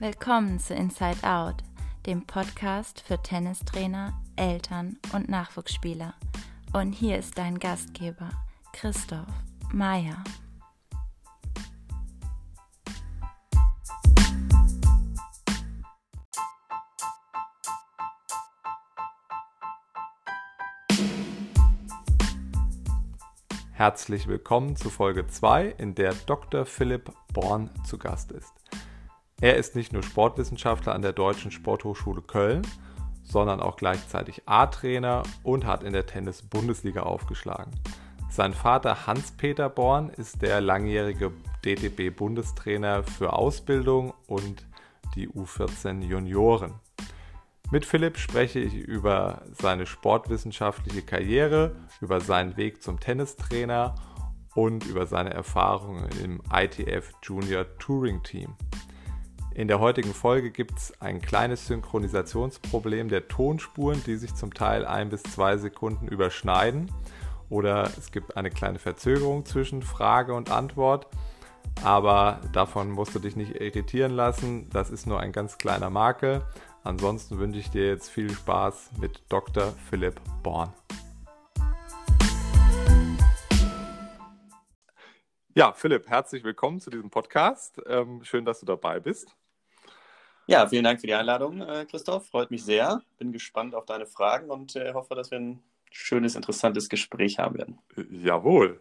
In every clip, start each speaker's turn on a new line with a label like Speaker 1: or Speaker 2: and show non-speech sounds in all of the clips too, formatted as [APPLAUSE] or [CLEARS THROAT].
Speaker 1: Willkommen zu Inside Out, dem Podcast für Tennistrainer, Eltern und Nachwuchsspieler. Und hier ist dein Gastgeber, Christoph Meyer.
Speaker 2: Herzlich willkommen zu Folge 2, in der Dr. Philipp Born zu Gast ist. Er ist nicht nur Sportwissenschaftler an der Deutschen Sporthochschule Köln, sondern auch gleichzeitig A-Trainer und hat in der Tennis-Bundesliga aufgeschlagen. Sein Vater Hans-Peter Born ist der langjährige DTB-Bundestrainer für Ausbildung und die U14 Junioren. Mit Philipp spreche ich über seine sportwissenschaftliche Karriere, über seinen Weg zum Tennistrainer und über seine Erfahrungen im ITF Junior Touring Team. In der heutigen Folge gibt es ein kleines Synchronisationsproblem der Tonspuren, die sich zum Teil ein bis zwei Sekunden überschneiden. Oder es gibt eine kleine Verzögerung zwischen Frage und Antwort. Aber davon musst du dich nicht irritieren lassen. Das ist nur ein ganz kleiner Makel. Ansonsten wünsche ich dir jetzt viel Spaß mit Dr. Philipp Born. Ja, Philipp, herzlich willkommen zu diesem Podcast. Ähm, schön, dass du dabei bist.
Speaker 3: Ja, vielen Dank für die Einladung, äh, Christoph. Freut mich sehr. Bin gespannt auf deine Fragen und äh, hoffe, dass wir ein schönes, interessantes Gespräch haben werden.
Speaker 2: Äh, jawohl.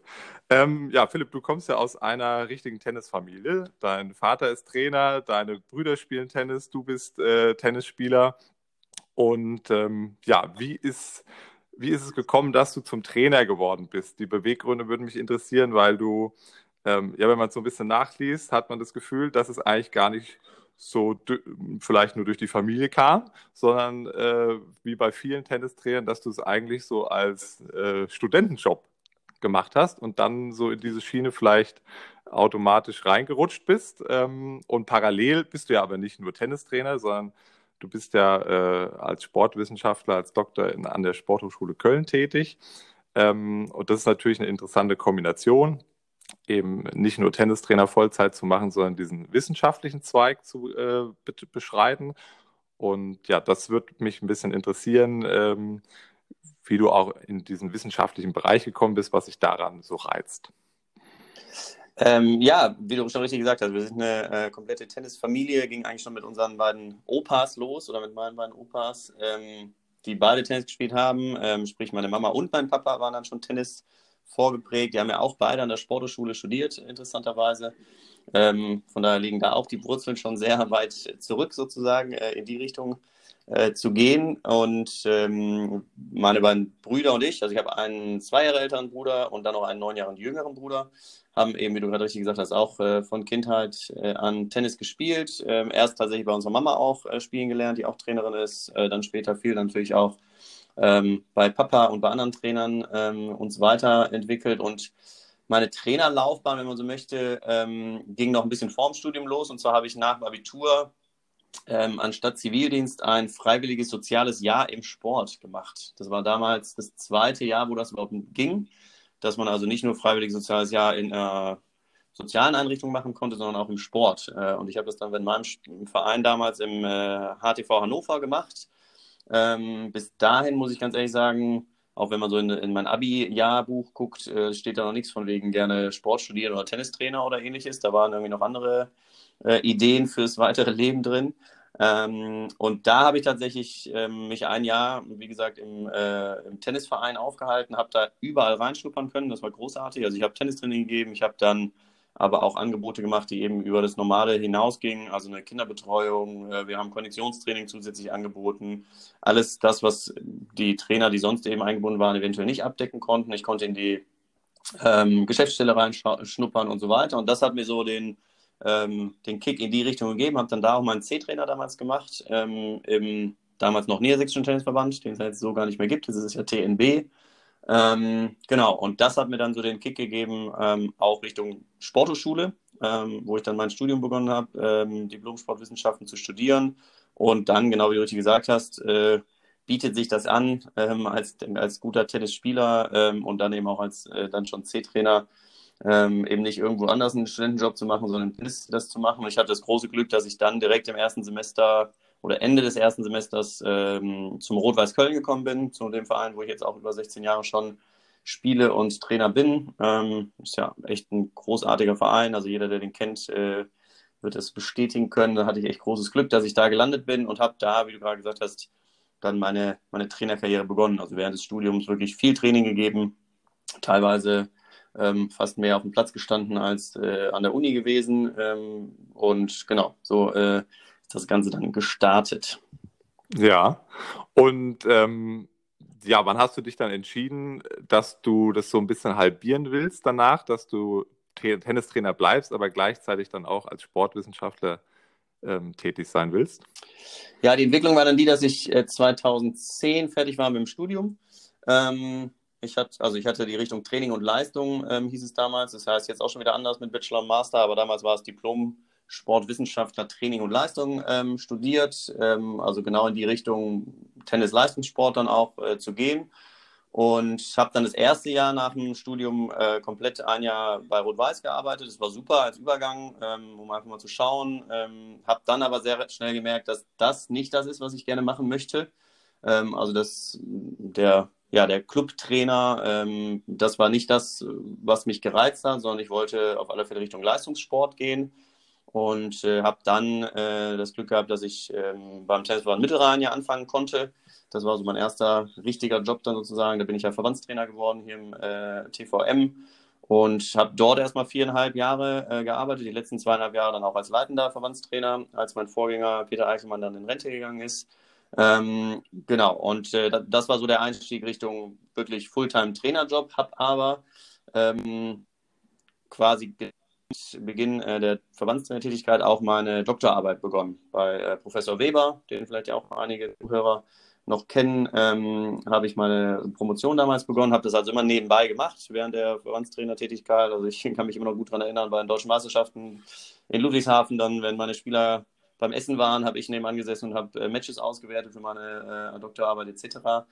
Speaker 2: Ähm, ja, Philipp, du kommst ja aus einer richtigen Tennisfamilie. Dein Vater ist Trainer, deine Brüder spielen Tennis, du bist äh, Tennisspieler. Und ähm, ja, wie ist, wie ist es gekommen, dass du zum Trainer geworden bist? Die Beweggründe würden mich interessieren, weil du, ähm, ja, wenn man so ein bisschen nachliest, hat man das Gefühl, dass es eigentlich gar nicht so vielleicht nur durch die Familie kam, sondern äh, wie bei vielen Tennistrainern, dass du es eigentlich so als äh, Studentenjob gemacht hast und dann so in diese Schiene vielleicht automatisch reingerutscht bist. Ähm, und parallel bist du ja aber nicht nur Tennistrainer, sondern du bist ja äh, als Sportwissenschaftler, als Doktor in, an der Sporthochschule Köln tätig. Ähm, und das ist natürlich eine interessante Kombination eben nicht nur Tennistrainer Vollzeit zu machen, sondern diesen wissenschaftlichen Zweig zu äh, beschreiten. Und ja, das wird mich ein bisschen interessieren, ähm, wie du auch in diesen wissenschaftlichen Bereich gekommen bist, was sich daran so reizt.
Speaker 3: Ähm, ja, wie du schon richtig gesagt hast, wir sind eine äh, komplette Tennisfamilie, ging eigentlich schon mit unseren beiden Opas los oder mit meinen beiden Opas, ähm, die beide Tennis gespielt haben. Ähm, sprich, meine Mama und mein Papa waren dann schon Tennis vorgeprägt. Die haben ja auch beide an der Sporthochschule studiert, interessanterweise. Ähm, von daher liegen da auch die Wurzeln schon sehr weit zurück, sozusagen, äh, in die Richtung äh, zu gehen. Und ähm, meine beiden Brüder und ich, also ich habe einen zwei Jahre älteren Bruder und dann noch einen neun Jahre jüngeren Bruder, haben eben, wie du gerade richtig gesagt hast, auch äh, von Kindheit äh, an Tennis gespielt. Ähm, erst tatsächlich bei unserer Mama auch äh, spielen gelernt, die auch Trainerin ist. Äh, dann später viel natürlich auch ähm, bei Papa und bei anderen Trainern ähm, uns weiterentwickelt und meine Trainerlaufbahn, wenn man so möchte, ähm, ging noch ein bisschen vorm Studium los. Und zwar habe ich nach dem Abitur ähm, anstatt Zivildienst ein freiwilliges soziales Jahr im Sport gemacht. Das war damals das zweite Jahr, wo das überhaupt ging, dass man also nicht nur freiwilliges soziales Jahr in einer sozialen Einrichtung machen konnte, sondern auch im Sport. Äh, und ich habe das dann in meinem Verein damals im äh, HTV Hannover gemacht ähm, bis dahin muss ich ganz ehrlich sagen, auch wenn man so in, in mein Abi-Jahrbuch guckt, äh, steht da noch nichts von wegen gerne Sport studieren oder Tennistrainer oder ähnliches. Da waren irgendwie noch andere äh, Ideen fürs weitere Leben drin. Ähm, und da habe ich tatsächlich ähm, mich ein Jahr, wie gesagt, im, äh, im Tennisverein aufgehalten, habe da überall reinschnuppern können. Das war großartig. Also ich habe Tennistraining gegeben, ich habe dann aber auch Angebote gemacht, die eben über das Normale hinausgingen, also eine Kinderbetreuung, äh, wir haben Konditionstraining zusätzlich angeboten, alles das, was die Trainer, die sonst eben eingebunden waren, eventuell nicht abdecken konnten. Ich konnte in die ähm, Geschäftsstelle reinschnuppern und so weiter. Und das hat mir so den, ähm, den Kick in die Richtung gegeben, habe dann da auch meinen C-Trainer damals gemacht, ähm, im damals noch Niedersächsischen Tennisverband, den es jetzt so gar nicht mehr gibt, das ist ja TNB. Ähm, genau, und das hat mir dann so den Kick gegeben, ähm, auch Richtung Sporthochschule, ähm, wo ich dann mein Studium begonnen habe, ähm, Diplom-Sportwissenschaften zu studieren. Und dann, genau wie du richtig gesagt hast, äh, bietet sich das an, ähm, als, als guter Tennisspieler ähm, und dann eben auch als äh, dann schon C-Trainer, eben nicht irgendwo anders einen Studentenjob zu machen, sondern das, das zu machen. Und ich hatte das große Glück, dass ich dann direkt im ersten Semester oder Ende des ersten Semesters ähm, zum Rot-Weiß Köln gekommen bin, zu dem Verein, wo ich jetzt auch über 16 Jahre schon spiele und Trainer bin. Ähm, ist ja echt ein großartiger Verein. Also jeder, der den kennt, äh, wird es bestätigen können. Da hatte ich echt großes Glück, dass ich da gelandet bin und habe da, wie du gerade gesagt hast, dann meine, meine Trainerkarriere begonnen. Also während des Studiums wirklich viel Training gegeben, teilweise ähm, fast mehr auf dem Platz gestanden als äh, an der Uni gewesen. Ähm, und genau, so äh, das Ganze dann gestartet.
Speaker 2: Ja, und ähm, ja, wann hast du dich dann entschieden, dass du das so ein bisschen halbieren willst danach, dass du Tennistrainer bleibst, aber gleichzeitig dann auch als Sportwissenschaftler ähm, tätig sein willst?
Speaker 3: Ja, die Entwicklung war dann die, dass ich äh, 2010 fertig war mit dem Studium. Ähm, ich hatte, also ich hatte die Richtung Training und Leistung, ähm, hieß es damals. Das heißt jetzt auch schon wieder anders mit Bachelor und Master, aber damals war es Diplom Sportwissenschaftler Training und Leistung ähm, studiert, ähm, also genau in die Richtung Tennis-Leistungssport dann auch äh, zu gehen. Und habe dann das erste Jahr nach dem Studium äh, komplett ein Jahr bei Rot-Weiß gearbeitet. Das war super als Übergang, ähm, um einfach mal zu schauen. Ähm, habe dann aber sehr schnell gemerkt, dass das nicht das ist, was ich gerne machen möchte. Ähm, also dass der, ja, der Clubtrainer, ähm, das war nicht das, was mich gereizt hat, sondern ich wollte auf alle Fälle Richtung Leistungssport gehen und äh, habe dann äh, das Glück gehabt, dass ich ähm, beim Tennisverband Mittelrhein ja anfangen konnte. Das war so mein erster richtiger Job dann sozusagen. Da bin ich ja Verbandstrainer geworden hier im äh, TVM und habe dort erstmal viereinhalb Jahre äh, gearbeitet, die letzten zweieinhalb Jahre dann auch als leitender Verbandstrainer, als mein Vorgänger Peter Eichelmann dann in Rente gegangen ist. Ähm, genau, und äh, das war so der Einstieg Richtung wirklich Fulltime-Trainerjob, habe aber ähm, quasi Beginn äh, der Verbandstätigkeit auch meine Doktorarbeit begonnen bei äh, Professor Weber, den vielleicht ja auch einige Zuhörer noch kennen, ähm, habe ich meine Promotion damals begonnen, habe das also immer nebenbei gemacht während der Verbandstrainertätigkeit. Also ich kann mich immer noch gut daran erinnern, bei den deutschen Meisterschaften in Ludwigshafen dann, wenn meine Spieler beim Essen waren, habe ich nebenan gesessen und habe äh, Matches ausgewertet für meine äh, Doktorarbeit etc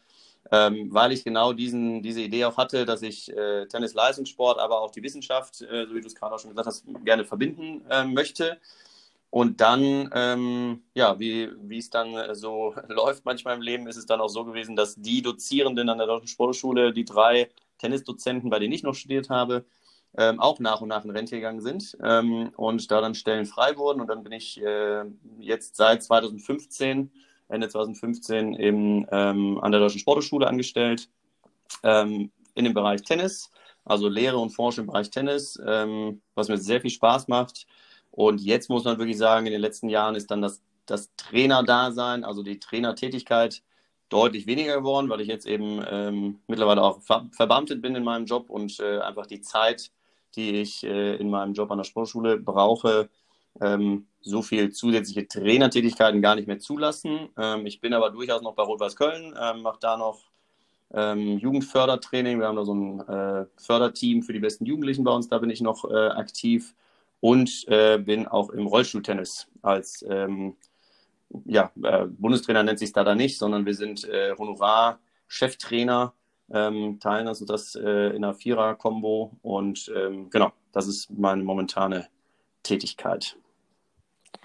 Speaker 3: ähm, weil ich genau diesen, diese Idee auch hatte, dass ich äh, Tennis-Leistungssport, aber auch die Wissenschaft, äh, so wie du es gerade auch schon gesagt hast, gerne verbinden äh, möchte. Und dann, ähm, ja, wie, wie es dann so [LAUGHS] läuft manchmal im Leben, ist es dann auch so gewesen, dass die Dozierenden an der Deutschen Sportschule, die drei Tennisdozenten, bei denen ich noch studiert habe, ähm, auch nach und nach in Rente gegangen sind ähm, und da dann Stellen frei wurden. Und dann bin ich äh, jetzt seit 2015 Ende 2015 eben ähm, an der Deutschen Sporthochschule angestellt, ähm, in dem Bereich Tennis, also Lehre und Forschung im Bereich Tennis, ähm, was mir sehr viel Spaß macht. Und jetzt muss man wirklich sagen, in den letzten Jahren ist dann das, das Trainerdasein, also die Trainertätigkeit, deutlich weniger geworden, weil ich jetzt eben ähm, mittlerweile auch ver verbeamtet bin in meinem Job und äh, einfach die Zeit, die ich äh, in meinem Job an der Sportschule brauche, ähm, so viel zusätzliche Trainertätigkeiten gar nicht mehr zulassen. Ähm, ich bin aber durchaus noch bei Rot-Weiß Köln, ähm, mache da noch ähm, Jugendfördertraining. Wir haben da so ein äh, Förderteam für die besten Jugendlichen bei uns, da bin ich noch äh, aktiv und äh, bin auch im Rollstuhltennis als ähm, ja, äh, Bundestrainer nennt sich da da nicht, sondern wir sind äh, Honorar-Cheftrainer, ähm, teilen also das äh, in einer Vierer-Kombo und ähm, genau, das ist meine momentane Tätigkeit.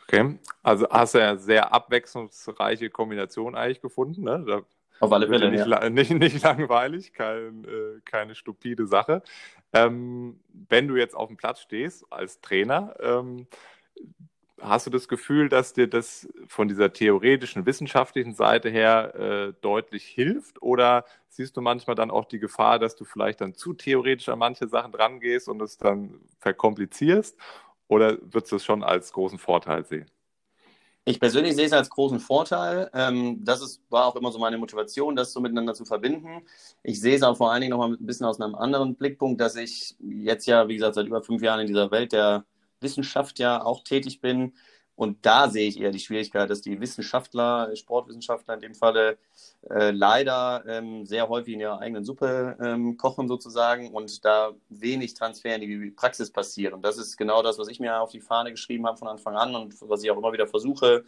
Speaker 2: Okay, also hast du ja sehr abwechslungsreiche Kombination eigentlich gefunden. Ne? Da
Speaker 3: Auf alle Fälle.
Speaker 2: Nicht,
Speaker 3: ja.
Speaker 2: nicht, nicht, langweilig, kein, äh, keine stupide Sache. Ähm, wenn du jetzt auf dem Platz stehst als Trainer, ähm, hast du das Gefühl, dass dir das von dieser theoretischen, wissenschaftlichen Seite her äh, deutlich hilft? Oder siehst du manchmal dann auch die Gefahr, dass du vielleicht dann zu theoretisch an manche Sachen drangehst und es dann verkomplizierst? Oder würdest du es schon als großen Vorteil sehen?
Speaker 3: Ich persönlich sehe es als großen Vorteil. Ähm, das ist, war auch immer so meine Motivation, das so miteinander zu verbinden. Ich sehe es auch vor allen Dingen noch mal ein bisschen aus einem anderen Blickpunkt, dass ich jetzt ja, wie gesagt, seit über fünf Jahren in dieser Welt der Wissenschaft ja auch tätig bin und da sehe ich eher die Schwierigkeit, dass die Wissenschaftler, Sportwissenschaftler in dem Falle, äh, leider ähm, sehr häufig in ihrer eigenen Suppe ähm, kochen sozusagen und da wenig Transfer in die Praxis passiert. Und das ist genau das, was ich mir auf die Fahne geschrieben habe von Anfang an und was ich auch immer wieder versuche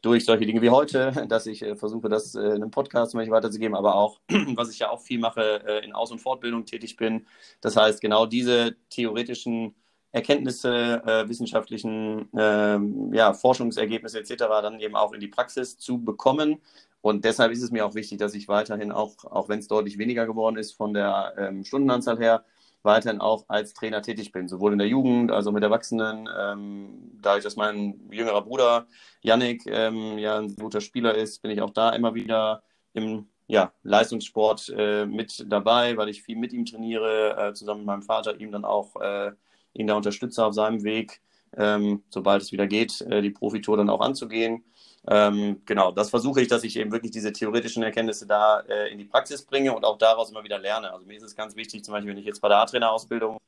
Speaker 3: durch solche Dinge wie heute, [LAUGHS] dass ich äh, versuche, das äh, in einem Podcast zum Beispiel weiterzugeben, aber auch, [CLEARS THROAT] was ich ja auch viel mache, äh, in Aus- und Fortbildung tätig bin. Das heißt, genau diese theoretischen Erkenntnisse, äh, wissenschaftlichen ähm, ja, Forschungsergebnisse etc. dann eben auch in die Praxis zu bekommen. Und deshalb ist es mir auch wichtig, dass ich weiterhin auch, auch wenn es deutlich weniger geworden ist von der ähm, Stundenanzahl her, weiterhin auch als Trainer tätig bin, sowohl in der Jugend, also mit Erwachsenen. Ähm, dadurch, dass mein jüngerer Bruder Yannick ähm, ja ein guter Spieler ist, bin ich auch da immer wieder im ja, Leistungssport äh, mit dabei, weil ich viel mit ihm trainiere, äh, zusammen mit meinem Vater, ihm dann auch äh, ihn da unterstütze auf seinem Weg, ähm, sobald es wieder geht, äh, die Profitour dann auch anzugehen. Ähm, genau, das versuche ich, dass ich eben wirklich diese theoretischen Erkenntnisse da äh, in die Praxis bringe und auch daraus immer wieder lerne. Also mir ist es ganz wichtig, zum Beispiel, wenn ich jetzt bei der A-Trainer-Ausbildung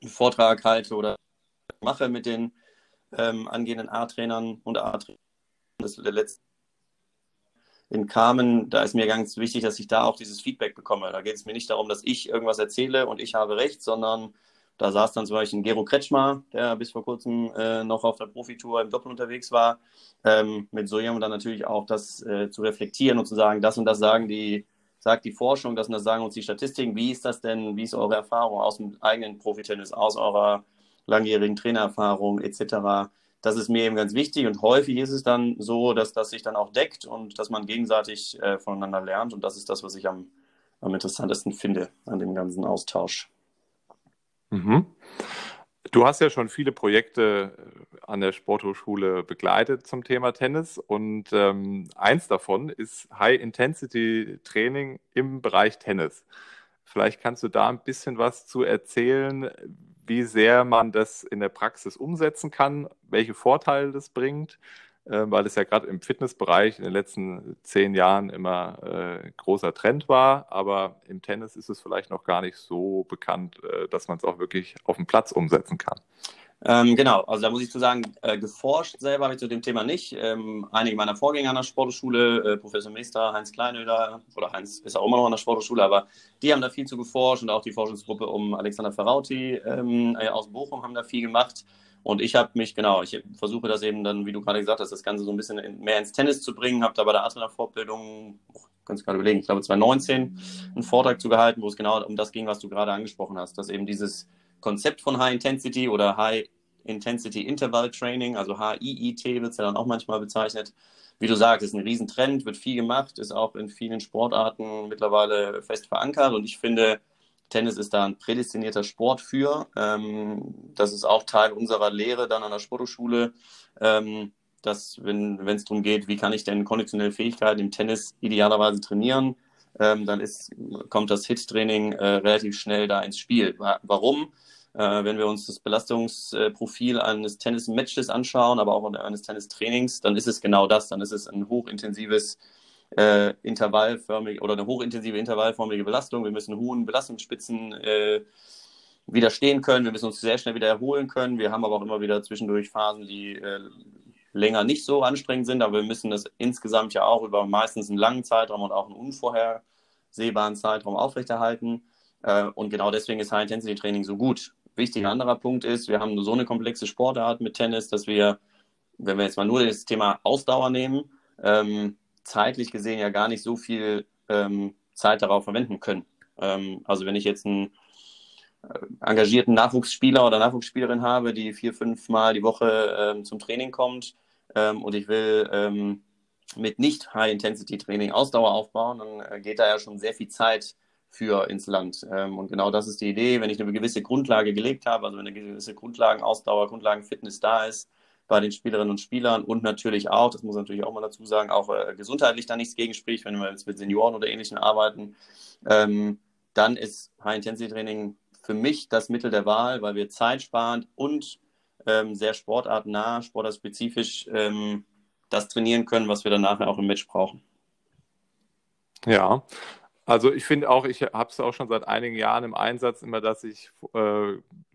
Speaker 3: einen Vortrag halte oder mache mit den ähm, angehenden A-Trainern und A-Trainern, das ist der letzte in Carmen, da ist mir ganz wichtig, dass ich da auch dieses Feedback bekomme. Da geht es mir nicht darum, dass ich irgendwas erzähle und ich habe recht, sondern da saß dann zum Beispiel Gero Kretschmer, der bis vor kurzem äh, noch auf der Profitour im Doppel unterwegs war, ähm, mit so jemandem dann natürlich auch das äh, zu reflektieren und zu sagen, das und das sagen die, sagt die Forschung, das und das sagen uns die Statistiken. Wie ist das denn, wie ist eure Erfahrung aus dem eigenen Profitennis, aus eurer langjährigen Trainererfahrung etc.? Das ist mir eben ganz wichtig und häufig ist es dann so, dass das sich dann auch deckt und dass man gegenseitig äh, voneinander lernt und das ist das, was ich am, am interessantesten finde an dem ganzen Austausch.
Speaker 2: Mhm. Du hast ja schon viele Projekte äh, an der Sporthochschule begleitet zum Thema Tennis und ähm, eins davon ist High-Intensity-Training im Bereich Tennis. Vielleicht kannst du da ein bisschen was zu erzählen, wie sehr man das in der Praxis umsetzen kann, welche Vorteile das bringt weil es ja gerade im Fitnessbereich in den letzten zehn Jahren immer äh, großer Trend war. Aber im Tennis ist es vielleicht noch gar nicht so bekannt, äh, dass man es auch wirklich auf dem Platz umsetzen kann.
Speaker 3: Ähm, genau, also da muss ich zu sagen, äh, geforscht selber habe ich zu dem Thema nicht. Ähm, einige meiner Vorgänger an der Sportschule, äh, Professor Meister, Heinz Kleinöder oder Heinz ist auch immer noch an der Sportschule, aber die haben da viel zu geforscht und auch die Forschungsgruppe um Alexander Ferrauti ähm, äh, aus Bochum haben da viel gemacht. Und ich habe mich, genau, ich versuche das eben dann, wie du gerade gesagt hast, das Ganze so ein bisschen mehr ins Tennis zu bringen. Habe da bei der Adrenal-Fortbildung, oh, kannst gerade überlegen, ich glaube 2019 einen Vortrag zu gehalten, wo es genau um das ging, was du gerade angesprochen hast, dass eben dieses Konzept von High Intensity oder High Intensity Interval Training, also HIIT wird es ja dann auch manchmal bezeichnet. Wie du sagst, ist ein Riesentrend, wird viel gemacht, ist auch in vielen Sportarten mittlerweile fest verankert und ich finde, Tennis ist da ein prädestinierter Sport für. Ähm, das ist auch Teil unserer Lehre dann an der Sporthochschule, ähm, dass, wenn es darum geht, wie kann ich denn konditionelle Fähigkeiten im Tennis idealerweise trainieren, ähm, dann ist, kommt das Hit-Training äh, relativ schnell da ins Spiel. Warum? Äh, wenn wir uns das Belastungsprofil eines Tennis-Matches anschauen, aber auch eines Tennistrainings, dann ist es genau das. Dann ist es ein hochintensives äh, intervallförmig oder eine hochintensive intervallförmige Belastung. Wir müssen hohen Belastungsspitzen äh, widerstehen können. Wir müssen uns sehr schnell wieder erholen können. Wir haben aber auch immer wieder zwischendurch Phasen, die äh, länger nicht so anstrengend sind, aber wir müssen das insgesamt ja auch über meistens einen langen Zeitraum und auch einen unvorhersehbaren Zeitraum aufrechterhalten. Äh, und genau deswegen ist High-Intensity-Training so gut. Wichtiger anderer Punkt ist, wir haben so eine komplexe Sportart mit Tennis, dass wir, wenn wir jetzt mal nur das Thema Ausdauer nehmen, ähm, zeitlich gesehen ja gar nicht so viel ähm, Zeit darauf verwenden können. Ähm, also wenn ich jetzt einen äh, engagierten Nachwuchsspieler oder Nachwuchsspielerin habe, die vier, fünf Mal die Woche ähm, zum Training kommt ähm, und ich will ähm, mit nicht High-Intensity-Training Ausdauer aufbauen, dann äh, geht da ja schon sehr viel Zeit für ins Land. Ähm, und genau das ist die Idee, wenn ich eine gewisse Grundlage gelegt habe, also wenn eine gewisse Grundlagenausdauer, Grundlagenfitness da ist, bei den Spielerinnen und Spielern und natürlich auch, das muss man natürlich auch mal dazu sagen, auch äh, gesundheitlich da nichts gegen spricht, wenn wir jetzt mit Senioren oder Ähnlichem arbeiten, ähm, dann ist High-Intensity-Training für mich das Mittel der Wahl, weil wir zeitsparend und ähm, sehr sportartnah, sportartspezifisch ähm, das trainieren können, was wir dann nachher auch im Match brauchen.
Speaker 2: Ja, also ich finde auch, ich habe es auch schon seit einigen Jahren im Einsatz immer, dass ich äh,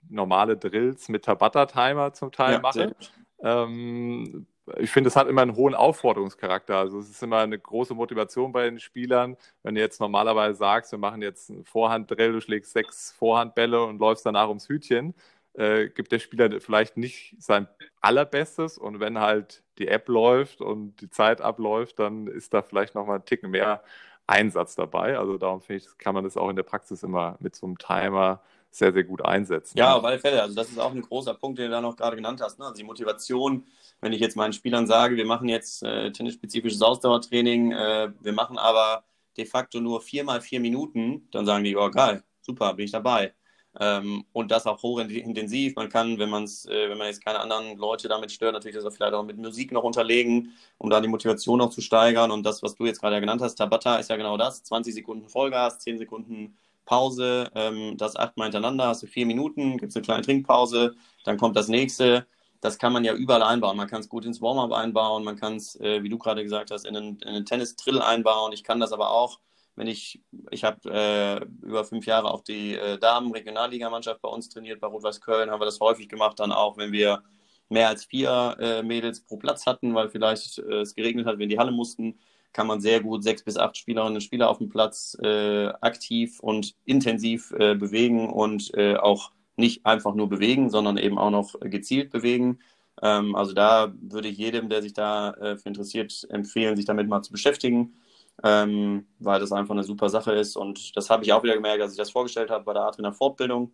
Speaker 2: normale Drills mit Tabata-Timer zum Teil ja, mache. Ähm, ich finde, es hat immer einen hohen Aufforderungscharakter. Also es ist immer eine große Motivation bei den Spielern. Wenn du jetzt normalerweise sagst, wir machen jetzt einen Vorhanddrill, du schlägst sechs Vorhandbälle und läufst danach ums Hütchen, äh, gibt der Spieler vielleicht nicht sein allerbestes und wenn halt die App läuft und die Zeit abläuft, dann ist da vielleicht nochmal ein Ticken mehr Einsatz dabei. Also darum finde ich, kann man das auch in der Praxis immer mit so einem Timer sehr, sehr gut einsetzen.
Speaker 3: Ja, auf alle Fälle. Also das ist auch ein großer Punkt, den du da noch gerade genannt hast. Ne? Also die Motivation, wenn ich jetzt meinen Spielern sage, wir machen jetzt äh, tennisspezifisches Ausdauertraining, äh, wir machen aber de facto nur vier mal vier Minuten, dann sagen die, oh geil, super, bin ich dabei. Ähm, und das auch hochintensiv. Man kann, wenn, man's, äh, wenn man jetzt keine anderen Leute damit stört, natürlich das auch vielleicht auch mit Musik noch unterlegen, um da die Motivation noch zu steigern. Und das, was du jetzt gerade genannt hast, Tabata ist ja genau das. 20 Sekunden Vollgas, 10 Sekunden Pause, ähm, das achtmal hintereinander, hast du vier Minuten, gibt es eine kleine Trinkpause, dann kommt das nächste. Das kann man ja überall einbauen. Man kann es gut ins Warm-up einbauen, man kann es, äh, wie du gerade gesagt hast, in einen, in einen Tennis-Drill einbauen. Ich kann das aber auch wenn ich, ich habe äh, über fünf Jahre auch die äh, Damen-Regionalligamannschaft bei uns trainiert, bei Rot-Weiß Köln, haben wir das häufig gemacht, dann auch, wenn wir mehr als vier äh, Mädels pro Platz hatten, weil vielleicht äh, es geregnet hat, wir in die Halle mussten, kann man sehr gut sechs bis acht Spielerinnen und Spieler auf dem Platz äh, aktiv und intensiv äh, bewegen und auch nicht einfach nur bewegen, sondern eben auch noch gezielt bewegen. Ähm, also da würde ich jedem, der sich da für interessiert, empfehlen, sich damit mal zu beschäftigen ähm, weil das einfach eine super Sache ist. Und das habe ich auch wieder gemerkt, als ich das vorgestellt habe bei der A-Trainer Fortbildung.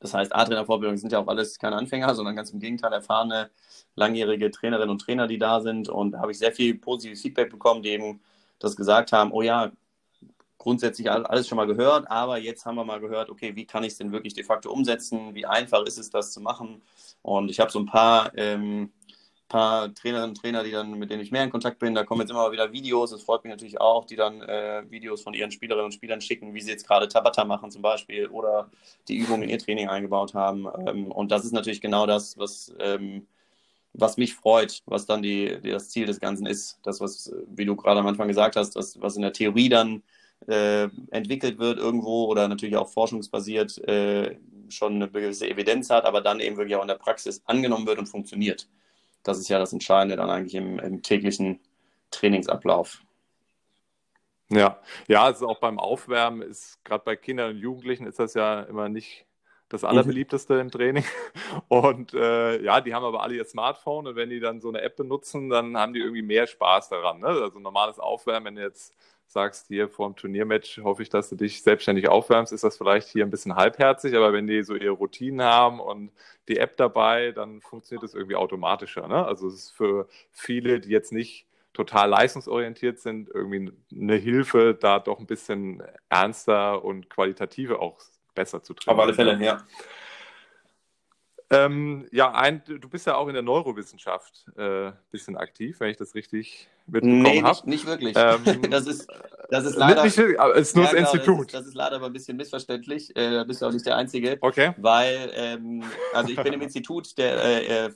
Speaker 3: Das heißt, A-Trainer Fortbildung sind ja auch alles keine Anfänger, sondern ganz im Gegenteil erfahrene, langjährige Trainerinnen und Trainer, die da sind. Und da habe ich sehr viel positives Feedback bekommen, die eben das gesagt haben, oh ja, grundsätzlich alles schon mal gehört, aber jetzt haben wir mal gehört, okay, wie kann ich es denn wirklich de facto umsetzen? Wie einfach ist es, das zu machen? Und ich habe so ein paar ähm, paar Trainerinnen und Trainer, die dann, mit denen ich mehr in Kontakt bin. Da kommen jetzt immer wieder Videos. Es freut mich natürlich auch, die dann äh, Videos von ihren Spielerinnen und Spielern schicken, wie sie jetzt gerade Tabata machen zum Beispiel oder die Übungen in ihr Training eingebaut haben. Ähm, und das ist natürlich genau das, was, ähm, was mich freut, was dann die, die, das Ziel des Ganzen ist. Das, was, wie du gerade am Anfang gesagt hast, das, was in der Theorie dann äh, entwickelt wird irgendwo oder natürlich auch forschungsbasiert äh, schon eine gewisse Evidenz hat, aber dann eben wirklich auch in der Praxis angenommen wird und funktioniert. Das ist ja das Entscheidende dann eigentlich im, im täglichen Trainingsablauf.
Speaker 2: Ja, ja, also auch beim Aufwärmen ist gerade bei Kindern und Jugendlichen ist das ja immer nicht das mhm. allerbeliebteste im Training. [LAUGHS] Und äh, ja, die haben aber alle ihr Smartphone und wenn die dann so eine App benutzen, dann haben die irgendwie mehr Spaß daran. Ne? Also normales Aufwärmen, wenn du jetzt sagst, hier vor dem Turniermatch hoffe ich, dass du dich selbstständig aufwärmst, ist das vielleicht hier ein bisschen halbherzig, aber wenn die so ihre Routinen haben und die App dabei, dann funktioniert das irgendwie automatischer. Ne? Also es ist für viele, die jetzt nicht total leistungsorientiert sind, irgendwie eine Hilfe, da doch ein bisschen ernster und qualitativer auch besser zu trainieren.
Speaker 3: Auf alle Fälle, ja.
Speaker 2: Ähm, ja, ein, du bist ja auch in der Neurowissenschaft ein äh, bisschen aktiv, wenn ich das richtig mitbekommen nee, habe.
Speaker 3: Nicht, nicht wirklich. Ähm, [LAUGHS] das, ist, das ist leider.
Speaker 2: Nicht, ist nur ja, das genau, Institut.
Speaker 3: Das ist, das ist, leider aber ein bisschen missverständlich. Äh, da bist du auch nicht der Einzige.
Speaker 2: Okay.
Speaker 3: Weil, ähm, also ich bin im Institut der, äh, äh,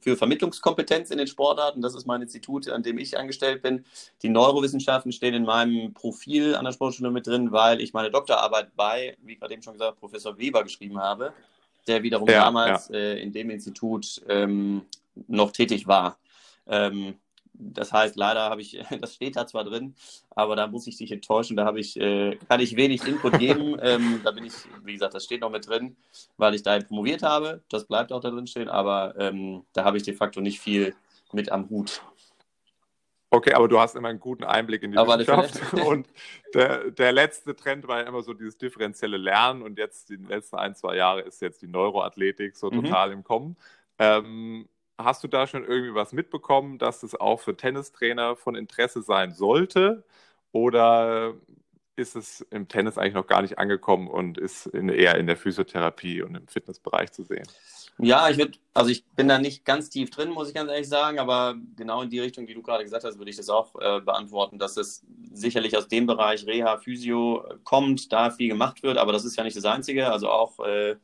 Speaker 3: für Vermittlungskompetenz in den Sportarten. Das ist mein Institut, an dem ich angestellt bin. Die Neurowissenschaften stehen in meinem Profil an der Sportschule mit drin, weil ich meine Doktorarbeit bei, wie gerade eben schon gesagt, Professor Weber geschrieben habe der wiederum ja, damals ja. Äh, in dem Institut ähm, noch tätig war. Ähm, das heißt, leider habe ich, [LAUGHS] das steht da zwar drin, aber da muss ich dich enttäuschen, da habe ich, äh, kann ich wenig Input geben. [LAUGHS] ähm, da bin ich, wie gesagt, das steht noch mit drin, weil ich da promoviert habe. Das bleibt auch da drin stehen, aber ähm, da habe ich de facto nicht viel mit am Hut.
Speaker 2: Okay, aber du hast immer einen guten Einblick in die aber Wissenschaft. [LAUGHS] Und der, der letzte Trend war ja immer so dieses differenzielle Lernen und jetzt die letzten ein, zwei Jahre ist jetzt die Neuroathletik so mhm. total im Kommen. Ähm, hast du da schon irgendwie was mitbekommen, dass es auch für Tennistrainer von Interesse sein sollte? Oder ist es im Tennis eigentlich noch gar nicht angekommen und ist in, eher in der Physiotherapie und im Fitnessbereich zu sehen?
Speaker 3: Ja, ich würde, also ich bin da nicht ganz tief drin, muss ich ganz ehrlich sagen, aber genau in die Richtung, die du gerade gesagt hast, würde ich das auch äh, beantworten, dass es sicherlich aus dem Bereich Reha, Physio kommt, da viel gemacht wird, aber das ist ja nicht das Einzige. Also auch, äh,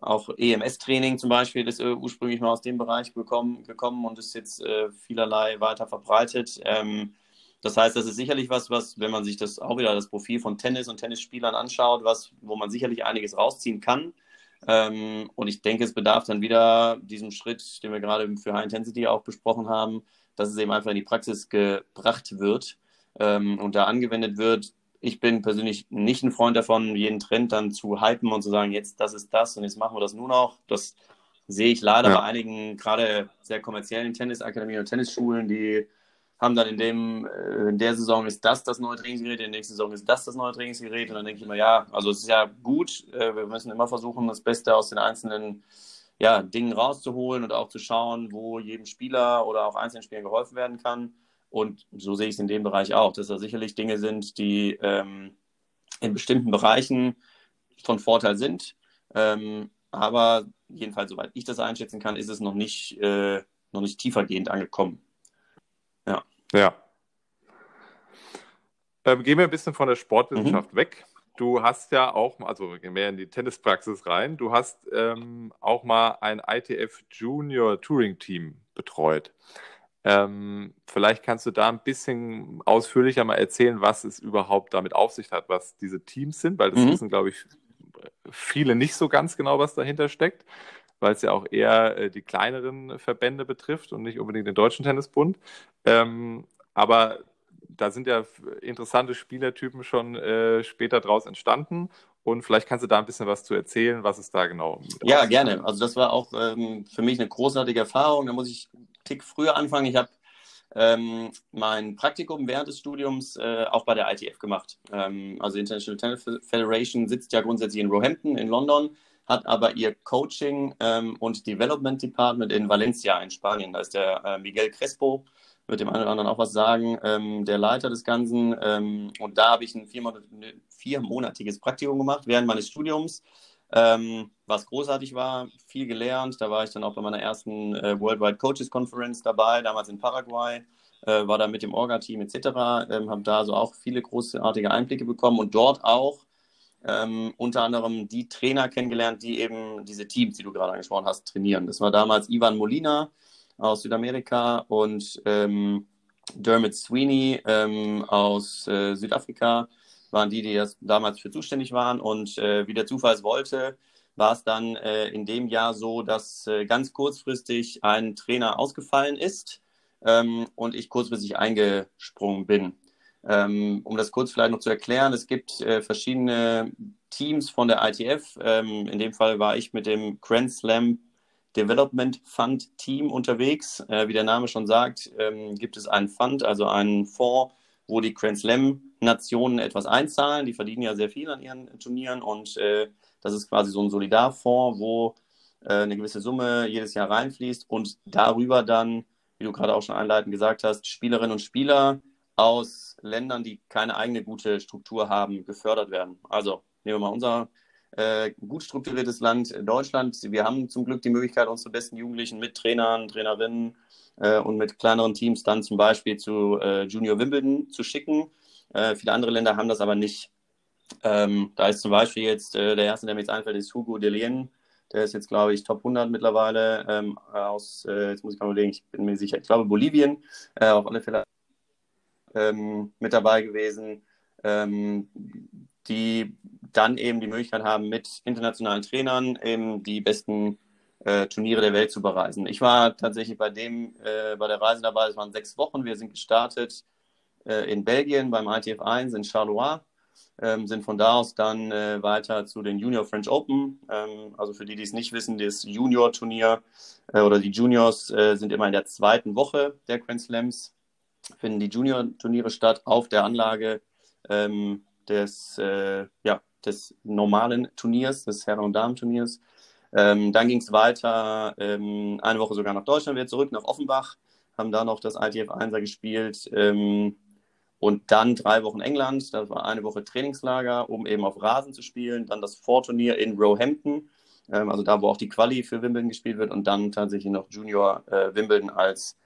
Speaker 3: auch EMS-Training zum Beispiel ist äh, ursprünglich mal aus dem Bereich gekommen, gekommen und ist jetzt äh, vielerlei weiter verbreitet. Ähm, das heißt, das ist sicherlich was, was, wenn man sich das auch wieder das Profil von Tennis und Tennisspielern anschaut, was, wo man sicherlich einiges rausziehen kann. Ähm, und ich denke, es bedarf dann wieder diesem Schritt, den wir gerade für High Intensity auch besprochen haben, dass es eben einfach in die Praxis gebracht wird ähm, und da angewendet wird. ich bin persönlich nicht ein Freund davon, jeden Trend dann zu hypen und zu sagen, jetzt das ist das und jetzt machen wir das nur noch. Das sehe ich leider ja. bei einigen gerade sehr kommerziellen Tennisakademien und Tennisschulen, die haben dann in dem, äh, in der Saison ist das das neue Trainingsgerät, in der nächsten Saison ist das das neue Trainingsgerät. Und dann denke ich immer, ja, also es ist ja gut, äh, wir müssen immer versuchen, das Beste aus den einzelnen ja, Dingen rauszuholen und auch zu schauen, wo jedem Spieler oder auch einzelnen Spielern geholfen werden kann. Und so sehe ich es in dem Bereich auch, dass da sicherlich Dinge sind, die ähm, in bestimmten Bereichen von Vorteil sind. Ähm, aber jedenfalls, soweit ich das einschätzen kann, ist es noch nicht, äh, noch nicht tiefergehend angekommen.
Speaker 2: Ja. Ja. Ähm, gehen wir ein bisschen von der Sportwissenschaft mhm. weg. Du hast ja auch, also mehr in die Tennispraxis rein, du hast ähm, auch mal ein ITF Junior Touring Team betreut. Ähm, vielleicht kannst du da ein bisschen ausführlicher mal erzählen, was es überhaupt damit auf sich hat, was diese Teams sind, weil das mhm. wissen, glaube ich, viele nicht so ganz genau, was dahinter steckt, weil es ja auch eher äh, die kleineren Verbände betrifft und nicht unbedingt den Deutschen Tennisbund. Ähm, aber da sind ja interessante Spielertypen schon äh, später draus entstanden. Und vielleicht kannst du da ein bisschen was zu erzählen, was es da genau
Speaker 3: Ja, gerne. Also das war auch ähm, für mich eine großartige Erfahrung. Da muss ich einen Tick früher anfangen. Ich habe ähm, mein Praktikum während des Studiums äh, auch bei der ITF gemacht. Ähm, also International Tennis Federation sitzt ja grundsätzlich in Roehampton in London, hat aber ihr Coaching ähm, und Development Department in Valencia in Spanien. Da ist der äh, Miguel Crespo wird dem einen oder anderen auch was sagen, ähm, der Leiter des Ganzen. Ähm, und da habe ich ein viermonatiges Praktikum gemacht während meines Studiums, ähm, was großartig war, viel gelernt. Da war ich dann auch bei meiner ersten äh, Worldwide Coaches Conference dabei, damals in Paraguay. Äh, war da mit dem Orga-Team etc., ähm, habe da so auch viele großartige Einblicke bekommen und dort auch ähm, unter anderem die Trainer kennengelernt, die eben diese Teams, die du gerade angesprochen hast, trainieren. Das war damals Ivan Molina, aus Südamerika und ähm, Dermot Sweeney ähm, aus äh, Südafrika waren die, die das damals für zuständig waren. Und äh, wie der Zufall es wollte, war es dann äh, in dem Jahr so, dass äh, ganz kurzfristig ein Trainer ausgefallen ist ähm, und ich kurzfristig eingesprungen bin. Ähm, um das kurz vielleicht noch zu erklären, es gibt äh, verschiedene Teams von der ITF. Ähm, in dem Fall war ich mit dem Grand Slam Development Fund Team unterwegs. Äh, wie der Name schon sagt, ähm, gibt es einen Fund, also einen Fonds, wo die Grand Slam Nationen etwas einzahlen. Die verdienen ja sehr viel an ihren Turnieren und äh, das ist quasi so ein Solidarfonds, wo äh, eine gewisse Summe jedes Jahr reinfließt und darüber dann, wie du gerade auch schon einleitend gesagt hast, Spielerinnen und Spieler aus Ländern, die keine eigene gute Struktur haben, gefördert werden. Also nehmen wir mal unser äh, gut strukturiertes Land Deutschland. Wir haben zum Glück die Möglichkeit, unsere besten Jugendlichen mit Trainern, Trainerinnen äh, und mit kleineren Teams dann zum Beispiel zu äh, Junior Wimbledon zu schicken. Äh, viele andere Länder haben das aber nicht. Ähm, da ist zum Beispiel jetzt äh, der erste, der mir jetzt einfällt, ist Hugo Delien. Der ist jetzt, glaube ich, Top 100 mittlerweile ähm, aus, äh, jetzt muss ich mal überlegen, ich bin mir sicher, ich glaube Bolivien, auf alle Fälle ähm, mit dabei gewesen. Ähm, die dann eben die Möglichkeit haben, mit internationalen Trainern eben die besten äh, Turniere der Welt zu bereisen. Ich war tatsächlich bei dem, äh, bei der Reise dabei, es waren sechs Wochen. Wir sind gestartet äh, in Belgien beim ITF 1 in Charleroi, ähm, sind von da aus dann äh, weiter zu den Junior French Open. Ähm, also für die, die es nicht wissen, das Junior-Turnier äh, oder die Juniors äh, sind immer in der zweiten Woche der Grand Slams, finden die Junior-Turniere statt auf der Anlage ähm, des, äh, ja, des normalen Turniers, des Herren- und Damen-Turniers. Ähm, dann ging es weiter, ähm, eine Woche sogar nach Deutschland, wieder zurück nach Offenbach, haben da noch das ITF 1er gespielt ähm, und dann drei Wochen England. Das war eine Woche Trainingslager, um eben auf Rasen zu spielen. Dann das Vorturnier in Roehampton, ähm, also da, wo auch die Quali für Wimbledon gespielt wird und dann tatsächlich noch Junior äh, Wimbledon als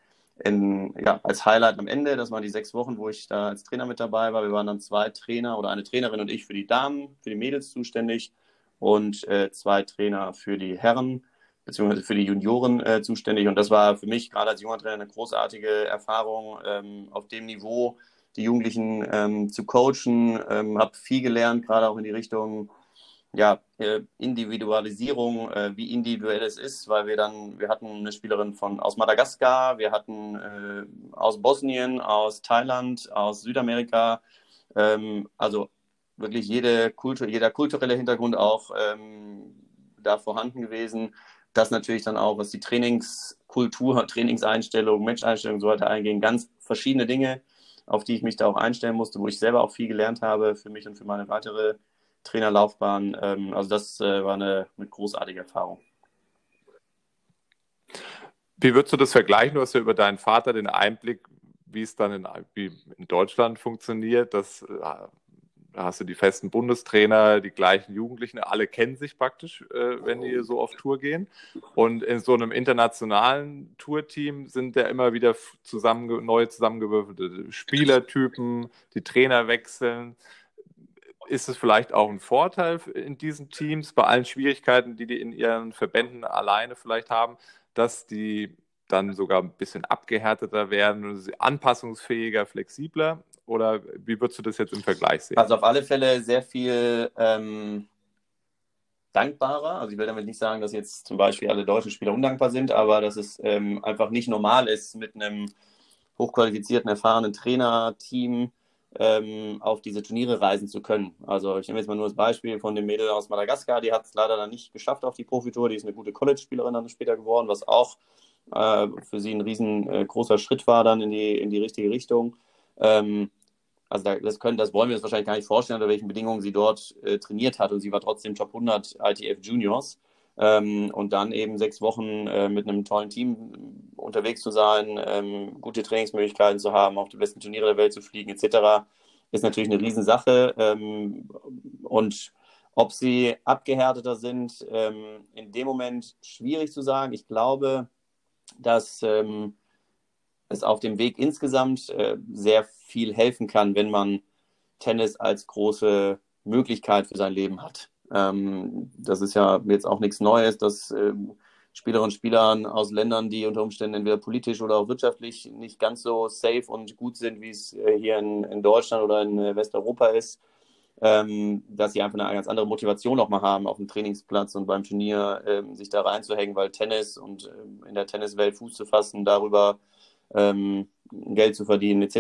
Speaker 3: in, ja, als Highlight am Ende. Das waren die sechs Wochen, wo ich da als Trainer mit dabei war. Wir waren dann zwei Trainer oder eine Trainerin und ich für die Damen, für die Mädels zuständig und äh, zwei Trainer für die Herren beziehungsweise für die Junioren äh, zuständig. Und das war für mich gerade als junger Trainer eine großartige Erfahrung ähm, auf dem Niveau, die Jugendlichen ähm, zu coachen. Ähm, habe viel gelernt, gerade auch in die Richtung ja, äh, Individualisierung, äh, wie individuell es ist, weil wir dann, wir hatten eine Spielerin von aus Madagaskar, wir hatten äh, aus Bosnien, aus Thailand, aus Südamerika, Ähm, also wirklich jede Kultur, jeder kulturelle Hintergrund auch ähm, da vorhanden gewesen. Das natürlich dann auch, was die Trainingskultur, Trainingseinstellung, Matcheinstellung so weiter eingehen, ganz verschiedene Dinge, auf die ich mich da auch einstellen musste, wo ich selber auch viel gelernt habe für mich und für meine weitere Trainerlaufbahn. Ähm, also das äh, war eine, eine großartige Erfahrung.
Speaker 2: Wie würdest du das vergleichen? Du hast ja über deinen Vater den Einblick, wie es dann in, wie in Deutschland funktioniert. Das, äh, da hast du die festen Bundestrainer, die gleichen Jugendlichen, alle kennen sich praktisch, äh, wenn die so auf Tour gehen. Und in so einem internationalen Tourteam sind ja immer wieder zusammen, neu zusammengewürfelte Spielertypen, die Trainer wechseln. Ist es vielleicht auch ein Vorteil in diesen Teams, bei allen Schwierigkeiten, die die in ihren Verbänden alleine vielleicht haben, dass die dann sogar ein bisschen abgehärteter werden, anpassungsfähiger, flexibler? Oder wie würdest du das jetzt im Vergleich sehen?
Speaker 3: Also auf alle Fälle sehr viel ähm, dankbarer. Also ich will damit nicht sagen, dass jetzt zum Beispiel alle deutschen Spieler undankbar sind, aber dass es ähm, einfach nicht normal ist, mit einem hochqualifizierten, erfahrenen Trainerteam ähm, auf diese Turniere reisen zu können. Also ich nehme jetzt mal nur das Beispiel von dem Mädel aus Madagaskar, die hat es leider dann nicht geschafft auf die Profitour, die ist eine gute College-Spielerin dann später geworden, was auch äh, für sie ein riesengroßer äh, Schritt war dann in die, in die richtige Richtung. Ähm, also da, das, können, das wollen wir uns wahrscheinlich gar nicht vorstellen, unter welchen Bedingungen sie dort äh, trainiert hat und sie war trotzdem Top 100 ITF Juniors. Ähm, und dann eben sechs Wochen äh, mit einem tollen Team unterwegs zu sein, ähm, gute Trainingsmöglichkeiten zu haben, auf die besten Turniere der Welt zu fliegen, etc., ist natürlich eine Riesensache. Ähm, und ob sie abgehärteter sind, ähm, in dem Moment schwierig zu sagen. Ich glaube, dass ähm, es auf dem Weg insgesamt äh, sehr viel helfen kann, wenn man Tennis als große Möglichkeit für sein Leben hat. Ähm, das ist ja jetzt auch nichts Neues, dass ähm, Spielerinnen und Spieler aus Ländern, die unter Umständen entweder politisch oder auch wirtschaftlich nicht ganz so safe und gut sind, wie es äh, hier in, in, Deutschland oder in äh, Westeuropa ist, ähm, dass sie einfach eine ganz andere Motivation auch mal haben, auf dem Trainingsplatz und beim Turnier ähm, sich da reinzuhängen, weil Tennis und ähm, in der Tenniswelt Fuß zu fassen, darüber ähm, Geld zu verdienen etc.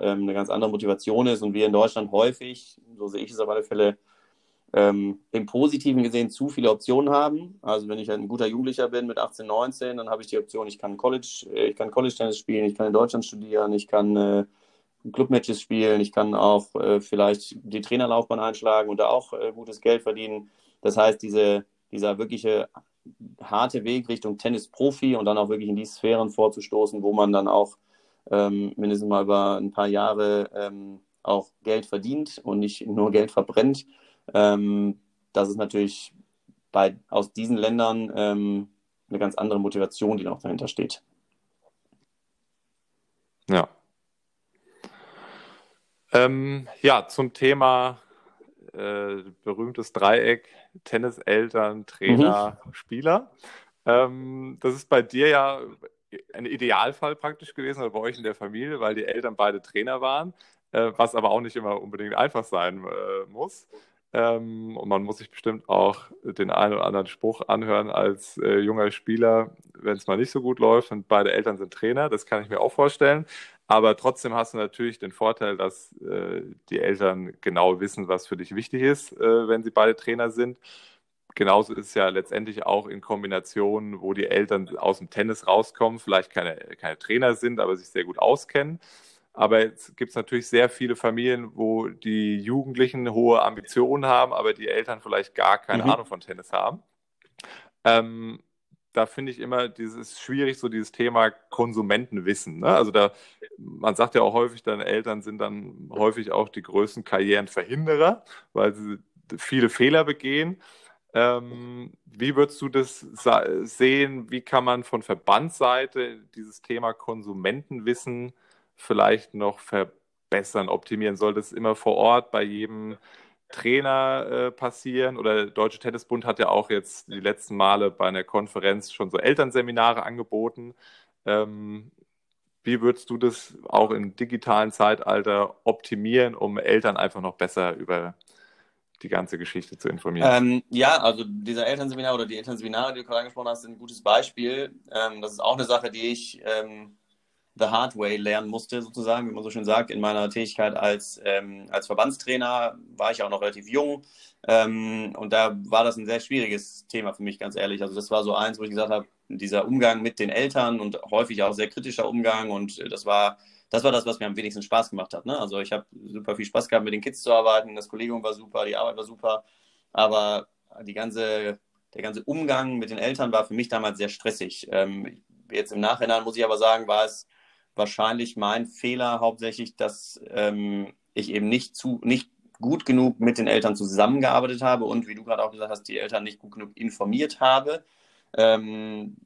Speaker 3: Ähm, eine ganz andere Motivation ist und wir in Deutschland häufig, so sehe ich es auf alle Fälle, ähm, im Positiven gesehen zu viele Optionen haben. Also wenn ich ein guter Jugendlicher bin mit 18, 19, dann habe ich die Option, ich kann College, äh, ich kann College Tennis spielen, ich kann in Deutschland studieren, ich kann äh, Clubmatches spielen, ich kann auch äh, vielleicht die Trainerlaufbahn einschlagen und da auch äh, gutes Geld verdienen. Das heißt, diese, dieser wirkliche harte Weg Richtung Tennis-Profi und dann auch wirklich in die Sphären vorzustoßen, wo man dann auch ähm, mindestens mal über ein paar Jahre ähm, auch Geld verdient und nicht nur Geld verbrennt, ähm, das ist natürlich bei, aus diesen Ländern ähm, eine ganz andere Motivation, die noch dahinter steht.
Speaker 2: Ja. Ähm, ja, zum Thema äh, berühmtes Dreieck, Tennis, Eltern, Trainer, mhm. Spieler. Ähm, das ist bei dir ja ein Idealfall praktisch gewesen, oder bei euch in der Familie, weil die Eltern beide Trainer waren, äh, was aber auch nicht immer unbedingt einfach sein äh, muss. Ähm, und man muss sich bestimmt auch den einen oder anderen Spruch anhören als äh, junger Spieler, wenn es mal nicht so gut läuft und beide Eltern sind Trainer, das kann ich mir auch vorstellen. Aber trotzdem hast du natürlich den Vorteil, dass äh, die Eltern genau wissen, was für dich wichtig ist, äh, wenn sie beide Trainer sind. Genauso ist es ja letztendlich auch in Kombinationen, wo die Eltern aus dem Tennis rauskommen, vielleicht keine, keine Trainer sind, aber sich sehr gut auskennen. Aber jetzt gibt es natürlich sehr viele Familien, wo die Jugendlichen hohe Ambitionen haben, aber die Eltern vielleicht gar keine mhm. Ahnung von Tennis haben. Ähm, da finde ich immer dieses schwierig, so dieses Thema Konsumentenwissen. Ne? Also da, man sagt ja auch häufig, deine Eltern sind dann häufig auch die größten Karrierenverhinderer, weil sie viele Fehler begehen. Ähm, wie würdest du das sehen? Wie kann man von Verbandsseite dieses Thema Konsumentenwissen vielleicht noch verbessern, optimieren? Soll das immer vor Ort bei jedem Trainer äh, passieren? Oder der Deutsche Tennisbund hat ja auch jetzt die letzten Male bei einer Konferenz schon so Elternseminare angeboten. Ähm, wie würdest du das auch im digitalen Zeitalter optimieren, um Eltern einfach noch besser über die ganze Geschichte zu informieren?
Speaker 3: Ähm, ja, also dieser Elternseminar oder die Elternseminare, die du gerade angesprochen hast, sind ein gutes Beispiel. Ähm, das ist auch eine Sache, die ich ähm, the hard way lernen musste, sozusagen, wie man so schön sagt. In meiner Tätigkeit als, ähm, als Verbandstrainer war ich auch noch relativ jung. Ähm, und da war das ein sehr schwieriges Thema für mich, ganz ehrlich. Also das war so eins, wo ich gesagt habe, dieser Umgang mit den Eltern und häufig auch sehr kritischer Umgang. Und das war das war das, was mir am wenigsten Spaß gemacht hat. Ne? Also ich habe super viel Spaß gehabt, mit den Kids zu arbeiten. Das Kollegium war super, die Arbeit war super. Aber die ganze, der ganze Umgang mit den Eltern war für mich damals sehr stressig. Ähm, jetzt im Nachhinein muss ich aber sagen, war es wahrscheinlich mein Fehler hauptsächlich, dass ähm, ich eben nicht zu nicht gut genug mit den Eltern zusammengearbeitet habe und wie du gerade auch gesagt hast, die Eltern nicht gut genug informiert habe, ähm,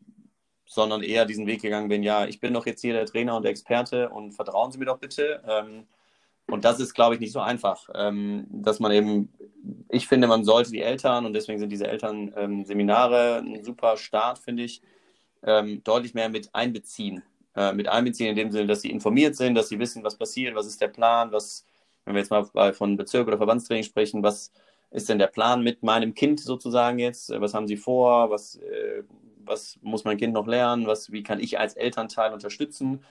Speaker 3: sondern eher diesen Weg gegangen bin, ja, ich bin doch jetzt hier der Trainer und der Experte und vertrauen Sie mir doch bitte. Ähm, und das ist, glaube ich, nicht so einfach, ähm, dass man eben, ich finde, man sollte die Eltern und deswegen sind diese Elternseminare ähm, ein super Start, finde ich, ähm, deutlich mehr mit einbeziehen äh, mit einbeziehen, in dem Sinne, dass sie informiert sind, dass sie wissen, was passiert, was ist der Plan, was, wenn wir jetzt mal von Bezirk oder Verbandstraining sprechen, was ist denn der Plan mit meinem Kind sozusagen jetzt? Was haben sie vor? Was, äh, was muss mein Kind noch lernen? Was, wie kann ich als Elternteil unterstützen?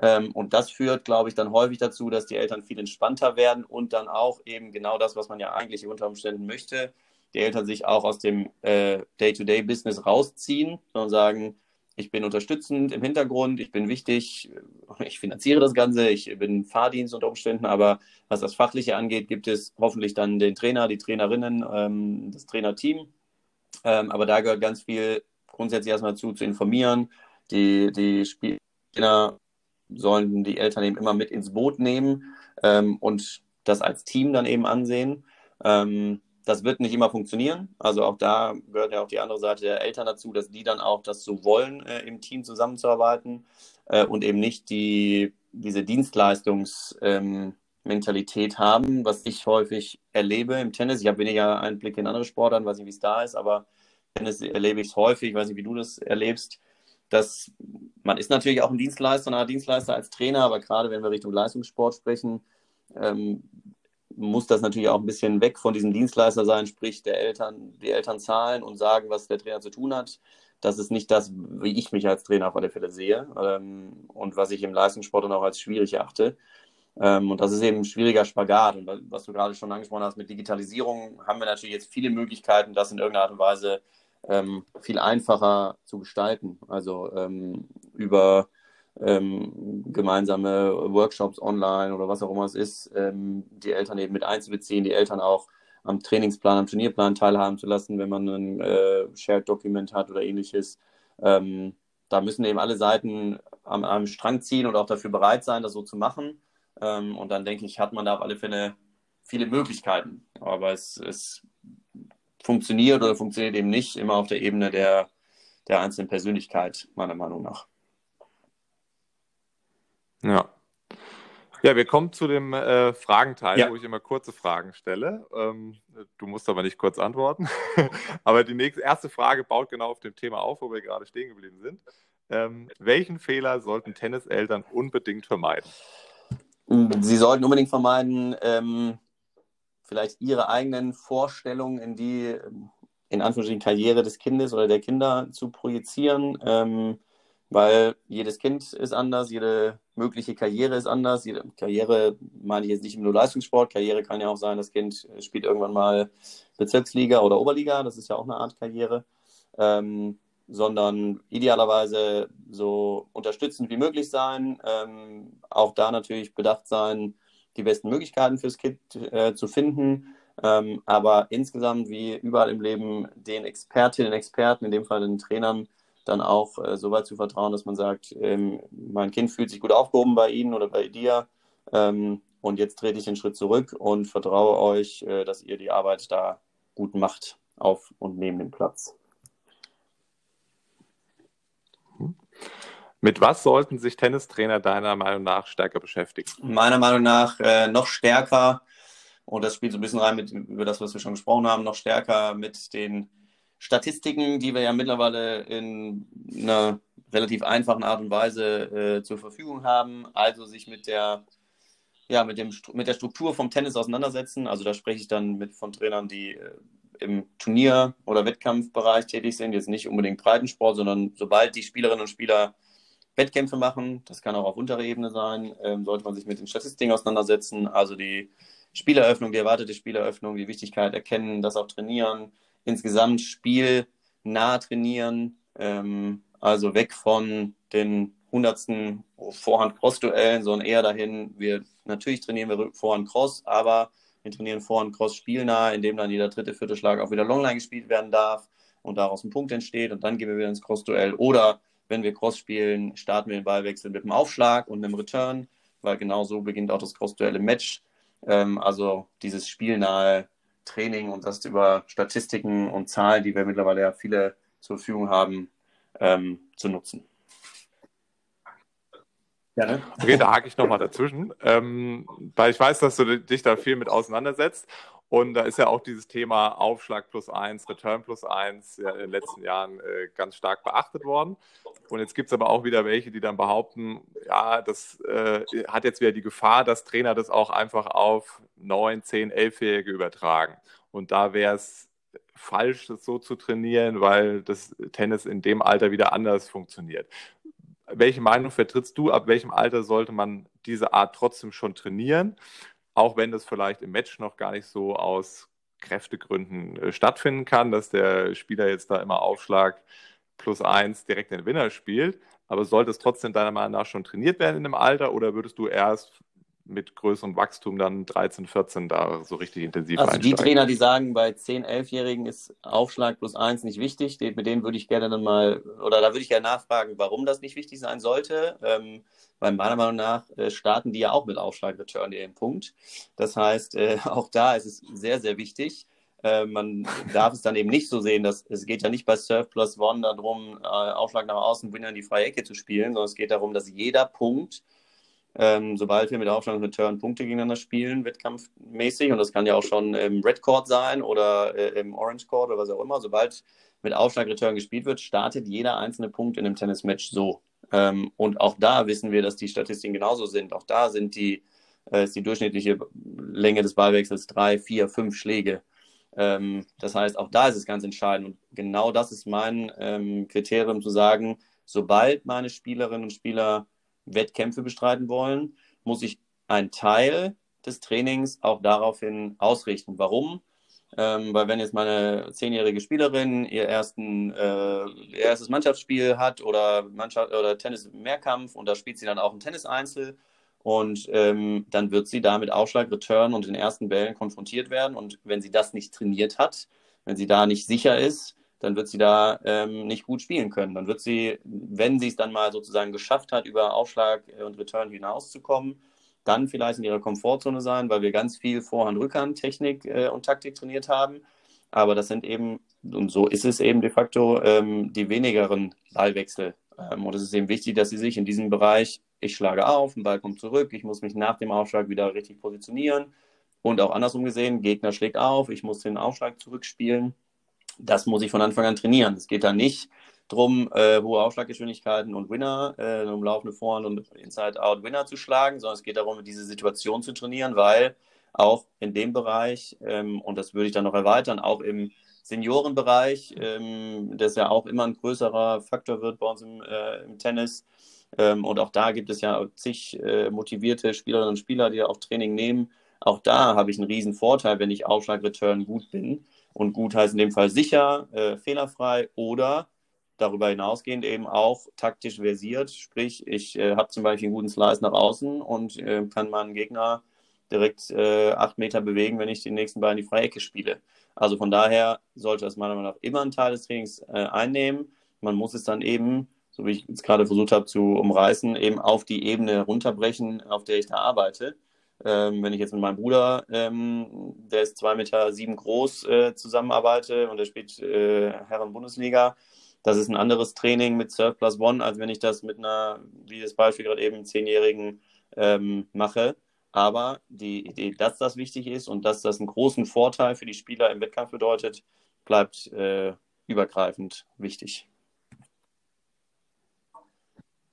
Speaker 3: Ähm, und das führt, glaube ich, dann häufig dazu, dass die Eltern viel entspannter werden und dann auch eben genau das, was man ja eigentlich unter Umständen möchte, die Eltern sich auch aus dem äh, Day-to-Day-Business rausziehen und sagen, ich bin unterstützend im Hintergrund, ich bin wichtig, ich finanziere das Ganze, ich bin Fahrdienst unter Umständen, aber was das Fachliche angeht, gibt es hoffentlich dann den Trainer, die Trainerinnen, ähm, das Trainerteam. Ähm, aber da gehört ganz viel grundsätzlich erstmal zu, zu informieren. Die, die Spieler sollen die Eltern eben immer mit ins Boot nehmen ähm, und das als Team dann eben ansehen. Das wird nicht immer funktionieren. Also auch da gehört ja auch die andere Seite der Eltern dazu, dass die dann auch das so wollen, äh, im Team zusammenzuarbeiten äh, und eben nicht die, diese Dienstleistungsmentalität ähm, haben, was ich häufig erlebe im Tennis. Ich habe weniger Einblick in andere Sportarten, weiß nicht, wie es da ist, aber Tennis erlebe ich es häufig, weiß nicht, wie du das erlebst, dass man ist natürlich auch ein Dienstleister, ein Dienstleister als Trainer, aber gerade wenn wir Richtung Leistungssport sprechen, ähm, muss das natürlich auch ein bisschen weg von diesem Dienstleister sein, sprich der Eltern, die Eltern zahlen und sagen, was der Trainer zu tun hat. Das ist nicht das, wie ich mich als Trainer auf alle Fälle sehe ähm, und was ich im Leistungssport dann auch als schwierig achte. Ähm, und das ist eben ein schwieriger Spagat. Und was du gerade schon angesprochen hast mit Digitalisierung, haben wir natürlich jetzt viele Möglichkeiten, das in irgendeiner Art und Weise ähm, viel einfacher zu gestalten. Also ähm, über ähm, gemeinsame Workshops online oder was auch immer es ist, ähm, die Eltern eben mit einzubeziehen, die Eltern auch am Trainingsplan, am Turnierplan teilhaben zu lassen, wenn man ein äh, Shared-Dokument hat oder ähnliches. Ähm, da müssen eben alle Seiten am, am, Strang ziehen und auch dafür bereit sein, das so zu machen. Ähm, und dann denke ich, hat man da auf alle Fälle viele Möglichkeiten. Aber es, es funktioniert oder funktioniert eben nicht immer auf der Ebene der, der einzelnen Persönlichkeit, meiner Meinung nach.
Speaker 2: Ja. Ja, wir kommen zu dem äh, Fragenteil, ja. wo ich immer kurze Fragen stelle. Ähm, du musst aber nicht kurz antworten. [LAUGHS] aber die nächste, erste Frage baut genau auf dem Thema auf, wo wir gerade stehen geblieben sind. Ähm, welchen Fehler sollten Tenniseltern unbedingt vermeiden?
Speaker 3: Sie sollten unbedingt vermeiden, ähm, vielleicht ihre eigenen Vorstellungen in die, in Anführungsstrichen, Karriere des Kindes oder der Kinder zu projizieren. Weil jedes Kind ist anders, jede mögliche Karriere ist anders. Jede Karriere meine ich jetzt nicht nur Leistungssport. Karriere kann ja auch sein, das Kind spielt irgendwann mal Bezirksliga oder Oberliga. Das ist ja auch eine Art Karriere. Ähm, sondern idealerweise so unterstützend wie möglich sein. Ähm, auch da natürlich bedacht sein, die besten Möglichkeiten fürs Kind äh, zu finden. Ähm, aber insgesamt, wie überall im Leben, den Expertinnen und Experten, in dem Fall den Trainern, dann auch äh, so weit zu vertrauen, dass man sagt, ähm, mein Kind fühlt sich gut aufgehoben bei Ihnen oder bei dir ähm, und jetzt trete ich den Schritt zurück und vertraue euch, äh, dass ihr die Arbeit da gut macht auf und neben dem Platz.
Speaker 2: Mit was sollten sich Tennistrainer deiner Meinung nach stärker beschäftigen?
Speaker 3: Meiner Meinung nach äh, noch stärker, und das spielt so ein bisschen rein mit über das, was wir schon gesprochen haben, noch stärker mit den Statistiken, die wir ja mittlerweile in einer relativ einfachen Art und Weise äh, zur Verfügung haben, also sich mit der ja, mit, dem, mit der Struktur vom Tennis auseinandersetzen. Also da spreche ich dann mit von Trainern, die äh, im Turnier- oder Wettkampfbereich tätig sind, jetzt nicht unbedingt Breitensport, sondern sobald die Spielerinnen und Spieler Wettkämpfe machen. Das kann auch auf unterer Ebene sein. Ähm, sollte man sich mit den Statistiken auseinandersetzen. Also die Spieleröffnung, die erwartete Spieleröffnung, die Wichtigkeit erkennen, das auch trainieren. Insgesamt spielnah trainieren. Ähm, also weg von den hundertsten Vorhand-Cross-Duellen, sondern eher dahin, wir natürlich trainieren wir Vorhand-Cross, aber wir trainieren Vorhand-Cross spielnah, indem dann jeder dritte, vierte Schlag auch wieder Longline gespielt werden darf und daraus ein Punkt entsteht und dann gehen wir wieder ins Cross-Duell. Oder wenn wir Cross spielen, starten wir den Ballwechsel mit einem Aufschlag und einem Return, weil genau so beginnt auch das Cross-Duell im Match. Ähm, also dieses spielnahe Training und das über Statistiken und Zahlen, die wir mittlerweile ja viele zur Verfügung haben, ähm, zu nutzen.
Speaker 2: Ja, ne? Okay, da hake ich nochmal dazwischen, ähm, weil ich weiß, dass du dich da viel mit auseinandersetzt. Und da ist ja auch dieses Thema Aufschlag plus eins, Return plus eins ja in den letzten Jahren äh, ganz stark beachtet worden. Und jetzt gibt es aber auch wieder welche, die dann behaupten, ja, das äh, hat jetzt wieder die Gefahr, dass Trainer das auch einfach auf neun, zehn, elfjährige übertragen. Und da wäre es falsch, das so zu trainieren, weil das Tennis in dem Alter wieder anders funktioniert welche Meinung vertrittst du? Ab welchem Alter sollte man diese Art trotzdem schon trainieren? Auch wenn das vielleicht im Match noch gar nicht so aus Kräftegründen äh, stattfinden kann, dass der Spieler jetzt da immer Aufschlag plus eins direkt den Winner spielt. Aber sollte es trotzdem deiner Meinung nach schon trainiert werden in dem Alter oder würdest du erst mit größerem Wachstum dann 13, 14 da so richtig intensiv
Speaker 3: Also einsteigen. die Trainer, die sagen, bei 10, 11-Jährigen ist Aufschlag plus 1 nicht wichtig, mit denen würde ich gerne dann mal, oder da würde ich gerne nachfragen, warum das nicht wichtig sein sollte. Ähm, weil meiner Meinung nach äh, starten die ja auch mit Aufschlag-Return den Punkt. Das heißt, äh, [LAUGHS] auch da ist es sehr, sehr wichtig. Äh, man darf es dann eben nicht so sehen, dass es geht ja nicht bei Surf Plus One darum, äh, Aufschlag nach außen, Winner in die freie Ecke zu spielen, sondern es geht darum, dass jeder Punkt ähm, sobald wir mit Aufschlag und Return Punkte gegeneinander spielen, wettkampfmäßig, und das kann ja auch schon im Red Court sein oder äh, im Orange Court oder was auch immer, sobald mit Aufschlag Return gespielt wird, startet jeder einzelne Punkt in einem Tennismatch so. Ähm, und auch da wissen wir, dass die Statistiken genauso sind. Auch da sind die, äh, ist die durchschnittliche Länge des Ballwechsels drei, vier, fünf Schläge. Ähm, das heißt, auch da ist es ganz entscheidend. Und genau das ist mein ähm, Kriterium zu sagen, sobald meine Spielerinnen und Spieler Wettkämpfe bestreiten wollen, muss ich einen Teil des Trainings auch daraufhin ausrichten. Warum? Ähm, weil wenn jetzt meine zehnjährige Spielerin ihr, ersten, äh, ihr erstes Mannschaftsspiel hat oder, Mannschaft, oder Tennis-Mehrkampf und da spielt sie dann auch ein Tennis-Einzel und ähm, dann wird sie da mit Aufschlag, Return und den ersten Bällen konfrontiert werden und wenn sie das nicht trainiert hat, wenn sie da nicht sicher ist, dann wird sie da ähm, nicht gut spielen können. Dann wird sie, wenn sie es dann mal sozusagen geschafft hat, über Aufschlag und Return hinauszukommen, dann vielleicht in ihrer Komfortzone sein, weil wir ganz viel Vorhand-Rückhand-Technik äh, und Taktik trainiert haben. Aber das sind eben, und so ist es eben de facto, ähm, die wenigeren Ballwechsel. Ähm, und es ist eben wichtig, dass sie sich in diesem Bereich, ich schlage auf, ein Ball kommt zurück, ich muss mich nach dem Aufschlag wieder richtig positionieren. Und auch andersrum gesehen, Gegner schlägt auf, ich muss den Aufschlag zurückspielen das muss ich von Anfang an trainieren. Es geht da nicht darum, äh, hohe Aufschlaggeschwindigkeiten und Winner, äh, um laufende Vorhand und Inside-Out Winner zu schlagen, sondern es geht darum, diese Situation zu trainieren, weil auch in dem Bereich, ähm, und das würde ich dann noch erweitern, auch im Seniorenbereich, ähm, das ja auch immer ein größerer Faktor wird bei uns im, äh, im Tennis. Ähm, und auch da gibt es ja zig äh, motivierte Spielerinnen und Spieler, die auch Training nehmen. Auch da habe ich einen riesen Vorteil, wenn ich Aufschlag-Return gut bin und gut heißt in dem Fall sicher, äh, fehlerfrei oder darüber hinausgehend eben auch taktisch versiert. Sprich, ich äh, habe zum Beispiel einen guten Slice nach außen und äh, kann meinen Gegner direkt äh, acht Meter bewegen, wenn ich den nächsten Ball in die freie Ecke spiele. Also von daher sollte das meiner Meinung nach immer einen Teil des Trainings äh, einnehmen. Man muss es dann eben, so wie ich es gerade versucht habe zu umreißen, eben auf die Ebene runterbrechen, auf der ich da arbeite. Ähm, wenn ich jetzt mit meinem Bruder, ähm, der ist zwei Meter sieben groß, äh, zusammenarbeite und der spielt äh, Herren-Bundesliga, das ist ein anderes Training mit Surf Plus One, als wenn ich das mit einer, wie das Beispiel gerade eben, Zehnjährigen ähm, mache. Aber die Idee, dass das wichtig ist und dass das einen großen Vorteil für die Spieler im Wettkampf bedeutet, bleibt äh, übergreifend wichtig.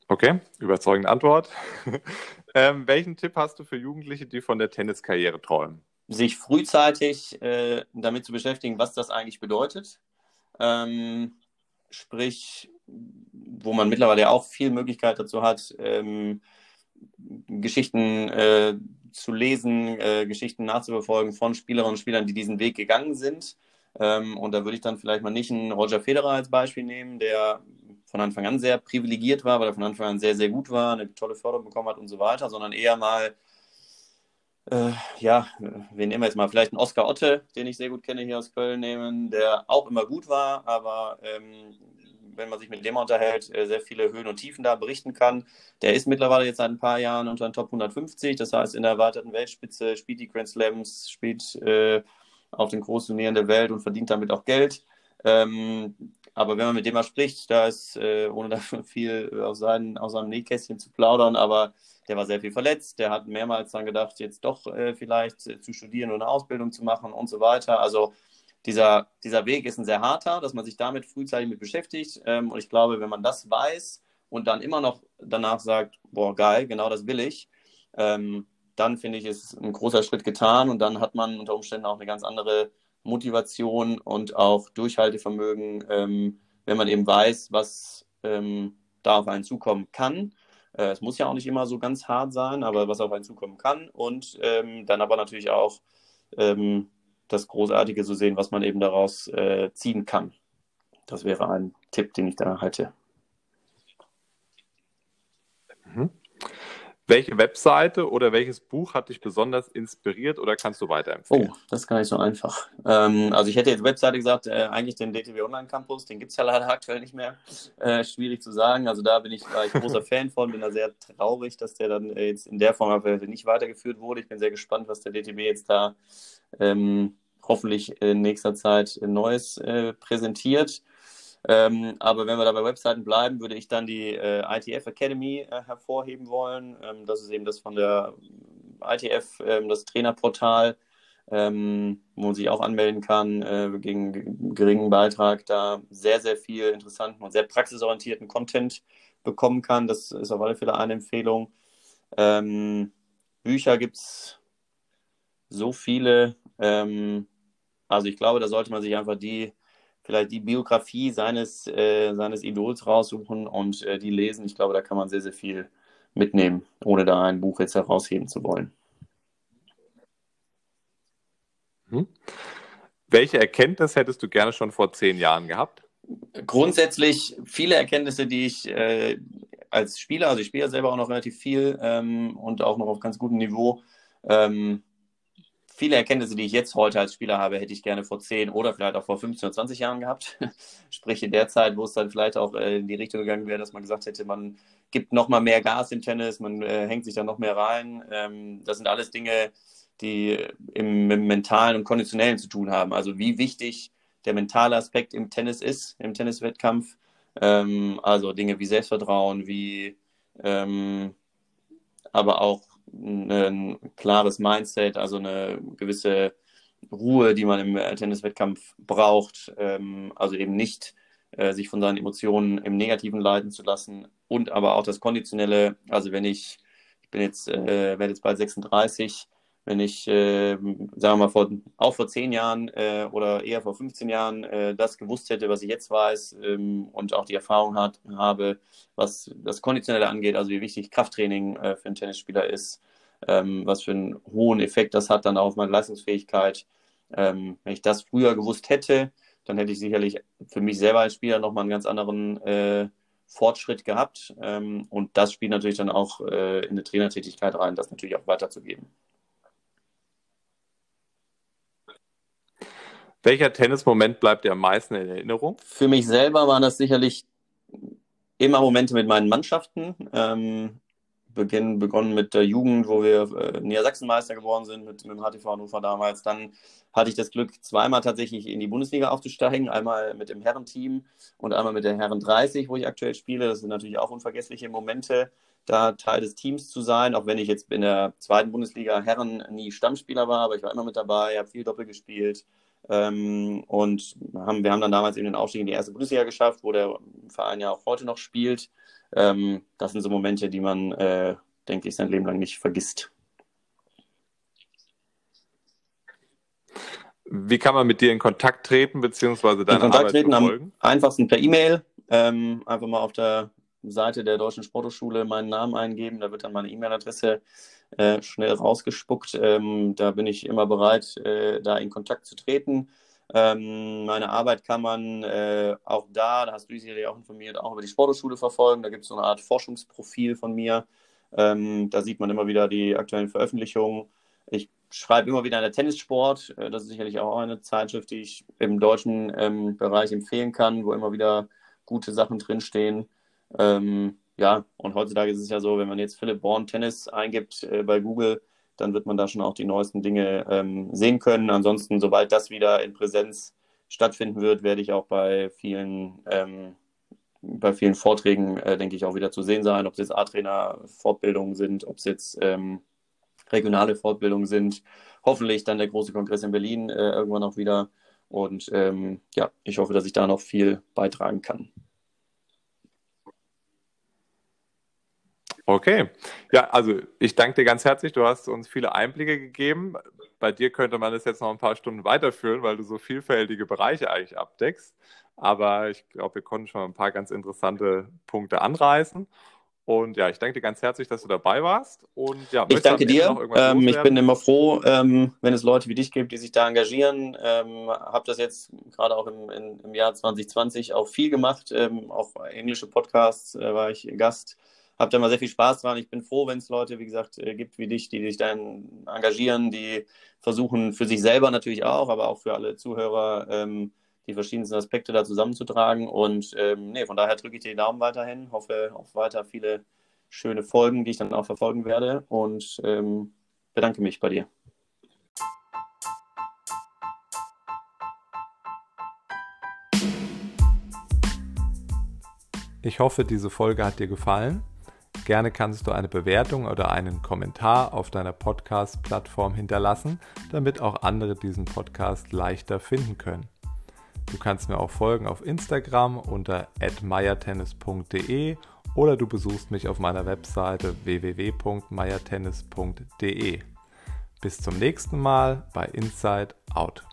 Speaker 2: Okay, überzeugende Antwort. [LAUGHS] ähm, welchen Tipp hast du für Jugendliche, die von der Tenniskarriere träumen?
Speaker 3: Sich frühzeitig äh, damit zu beschäftigen, was das eigentlich bedeutet. Ähm, sprich, wo man mittlerweile auch viel Möglichkeit dazu hat, ähm, Geschichten äh, zu lesen, äh, Geschichten nachzuverfolgen von Spielerinnen und Spielern, die diesen Weg gegangen sind. Ähm, und da würde ich dann vielleicht mal nicht einen Roger Federer als Beispiel nehmen, der von Anfang an sehr privilegiert war, weil er von Anfang an sehr, sehr gut war, eine tolle Förderung bekommen hat und so weiter, sondern eher mal, äh, ja, wen nehmen wir jetzt mal, vielleicht einen Oskar Otte, den ich sehr gut kenne hier aus Köln nehmen, der auch immer gut war, aber ähm, wenn man sich mit dem unterhält, äh, sehr viele Höhen und Tiefen da berichten kann. Der ist mittlerweile jetzt seit ein paar Jahren unter den Top 150, das heißt in der erweiterten Weltspitze, spielt die Grand Slams, spielt äh, auf den Großturnieren der Welt und verdient damit auch Geld. Ähm, aber wenn man mit dem mal spricht, da ist, äh, ohne da [LAUGHS] viel aus, seinen, aus seinem Nähkästchen zu plaudern, aber der war sehr viel verletzt, der hat mehrmals dann gedacht, jetzt doch äh, vielleicht äh, zu studieren und eine Ausbildung zu machen und so weiter. Also dieser, dieser Weg ist ein sehr harter, dass man sich damit frühzeitig mit beschäftigt. Ähm, und ich glaube, wenn man das weiß und dann immer noch danach sagt, boah, geil, genau das will ich, ähm, dann finde ich, ist ein großer Schritt getan und dann hat man unter Umständen auch eine ganz andere Motivation und auch Durchhaltevermögen, ähm, wenn man eben weiß, was ähm, da auf einen zukommen kann. Äh, es muss ja auch nicht immer so ganz hart sein, aber was auf einen zukommen kann und ähm, dann aber natürlich auch ähm, das Großartige zu sehen, was man eben daraus äh, ziehen kann. Das wäre ein Tipp, den ich da halte.
Speaker 2: Mhm. Welche Webseite oder welches Buch hat dich besonders inspiriert oder kannst du weiterempfehlen?
Speaker 3: Oh, das ist gar nicht so einfach. Ähm, also ich hätte jetzt Webseite gesagt, äh, eigentlich den DTW Online Campus, den gibt es ja leider aktuell nicht mehr. Äh, schwierig zu sagen. Also da bin ich, war ich großer [LAUGHS] Fan von, bin da sehr traurig, dass der dann äh, jetzt in der Form nicht weitergeführt wurde. Ich bin sehr gespannt, was der DTW jetzt da ähm, hoffentlich in nächster Zeit Neues äh, präsentiert. Ähm, aber wenn wir da bei Webseiten bleiben, würde ich dann die äh, ITF Academy äh, hervorheben wollen. Ähm, das ist eben das von der ITF, ähm, das Trainerportal, ähm, wo man sich auch anmelden kann, äh, gegen geringen Beitrag, da sehr, sehr viel interessanten und sehr praxisorientierten Content bekommen kann. Das ist auf alle Fälle eine Empfehlung. Ähm, Bücher gibt es so viele. Ähm, also ich glaube, da sollte man sich einfach die, vielleicht die Biografie seines, äh, seines Idols raussuchen und äh, die lesen. Ich glaube, da kann man sehr, sehr viel mitnehmen, ohne da ein Buch jetzt herausheben zu wollen.
Speaker 2: Hm. Welche Erkenntnis hättest du gerne schon vor zehn Jahren gehabt?
Speaker 3: Grundsätzlich viele Erkenntnisse, die ich äh, als Spieler, also ich spiele ja selber auch noch relativ viel ähm, und auch noch auf ganz gutem Niveau, ähm, viele Erkenntnisse, die ich jetzt heute als Spieler habe, hätte ich gerne vor 10 oder vielleicht auch vor 15 oder 20 Jahren gehabt. [LAUGHS] Sprich in der Zeit, wo es dann vielleicht auch äh, in die Richtung gegangen wäre, dass man gesagt hätte, man gibt noch mal mehr Gas im Tennis, man äh, hängt sich da noch mehr rein. Ähm, das sind alles Dinge, die im, mentalen und konditionellen zu tun haben. Also wie wichtig der mentale Aspekt im Tennis ist, im Tenniswettkampf. Ähm, also Dinge wie Selbstvertrauen, wie ähm, aber auch ein klares Mindset, also eine gewisse Ruhe, die man im Tenniswettkampf braucht. Ähm, also eben nicht äh, sich von seinen Emotionen im Negativen leiten zu lassen und aber auch das Konditionelle. Also wenn ich, ich bin jetzt, äh, werde jetzt bald 36, wenn ich, äh, sagen wir mal, vor, auch vor zehn Jahren äh, oder eher vor 15 Jahren äh, das gewusst hätte, was ich jetzt weiß ähm, und auch die Erfahrung hat, habe, was das Konditionelle angeht, also wie wichtig Krafttraining äh, für einen Tennisspieler ist, ähm, was für einen hohen Effekt das hat dann auf meine Leistungsfähigkeit. Ähm, wenn ich das früher gewusst hätte, dann hätte ich sicherlich für mich selber als Spieler nochmal einen ganz anderen äh, Fortschritt gehabt. Ähm, und das spielt natürlich dann auch äh, in eine Trainertätigkeit rein, das natürlich auch weiterzugeben.
Speaker 2: Welcher Tennismoment bleibt dir am meisten in Erinnerung?
Speaker 3: Für mich selber waren das sicherlich immer Momente mit meinen Mannschaften. Ähm, Beginn, begonnen mit der Jugend, wo wir äh, Niedersachsenmeister geworden sind, mit, mit dem HTV Hannover damals. Dann hatte ich das Glück, zweimal tatsächlich in die Bundesliga aufzusteigen. Einmal mit dem Herrenteam und einmal mit der Herren 30, wo ich aktuell spiele. Das sind natürlich auch unvergessliche Momente, da Teil des Teams zu sein, auch wenn ich jetzt in der zweiten Bundesliga Herren nie Stammspieler war, aber ich war immer mit dabei, habe viel Doppel gespielt. Ähm, und haben, wir haben dann damals eben den Aufstieg in die erste Bundesliga geschafft, wo der Verein ja auch heute noch spielt. Ähm, das sind so Momente, die man, äh, denke ich, sein Leben lang nicht vergisst.
Speaker 2: Wie kann man mit dir in Kontakt treten, beziehungsweise deine
Speaker 3: in Kontakt
Speaker 2: Arbeit
Speaker 3: treten
Speaker 2: verfolgen?
Speaker 3: am einfachsten per E-Mail. Ähm, einfach mal auf der Seite der Deutschen Sporthochschule meinen Namen eingeben. Da wird dann meine E-Mail-Adresse äh, schnell rausgespuckt. Ähm, da bin ich immer bereit, äh, da in Kontakt zu treten. Ähm, meine Arbeit kann man äh, auch da, da hast du dich sicherlich auch informiert, auch über die Sporthochschule verfolgen. Da gibt es so eine Art Forschungsprofil von mir. Ähm, da sieht man immer wieder die aktuellen Veröffentlichungen. Ich schreibe immer wieder in der Tennissport. Äh, das ist sicherlich auch eine Zeitschrift, die ich im deutschen ähm, Bereich empfehlen kann, wo immer wieder gute Sachen drinstehen. Ähm, ja, und heutzutage ist es ja so, wenn man jetzt Philipp Born Tennis eingibt äh, bei Google, dann wird man da schon auch die neuesten Dinge ähm, sehen können. Ansonsten, sobald das wieder in Präsenz stattfinden wird, werde ich auch bei vielen, ähm, bei vielen Vorträgen, äh, denke ich, auch wieder zu sehen sein, ob es jetzt A-Trainer-Fortbildungen sind, ob es jetzt ähm, regionale Fortbildungen sind. Hoffentlich dann der große Kongress in Berlin äh, irgendwann auch wieder. Und ähm, ja, ich hoffe, dass ich da noch viel beitragen kann.
Speaker 2: Okay. Ja, also ich danke dir ganz herzlich. Du hast uns viele Einblicke gegeben. Bei dir könnte man das jetzt noch ein paar Stunden weiterführen, weil du so vielfältige Bereiche eigentlich abdeckst. Aber ich glaube, wir konnten schon ein paar ganz interessante Punkte anreißen. Und ja, ich danke dir ganz herzlich, dass du dabei warst. Und ja,
Speaker 3: ich danke dir. Ähm, ich bin immer froh, ähm, wenn es Leute wie dich gibt, die sich da engagieren. Ähm, habe das jetzt gerade auch im, in, im, Jahr 2020 auch viel gemacht. Ähm, auch englische Podcasts äh, war ich Gast habe da mal sehr viel Spaß dran. Ich bin froh, wenn es Leute, wie gesagt, äh, gibt wie dich, die sich dann engagieren, die versuchen für sich selber natürlich auch, aber auch für alle Zuhörer ähm, die verschiedensten Aspekte da zusammenzutragen. Und ähm, nee, von daher drücke ich dir die Daumen weiterhin, hoffe auf weiter viele schöne Folgen, die ich dann auch verfolgen werde und ähm, bedanke mich bei dir.
Speaker 2: Ich hoffe, diese Folge hat dir gefallen. Gerne kannst du eine Bewertung oder einen Kommentar auf deiner Podcast-Plattform hinterlassen, damit auch andere diesen Podcast leichter finden können. Du kannst mir auch folgen auf Instagram unter @meiertennis.de oder du besuchst mich auf meiner Webseite www.meiertennis.de. Bis zum nächsten Mal bei Inside Out.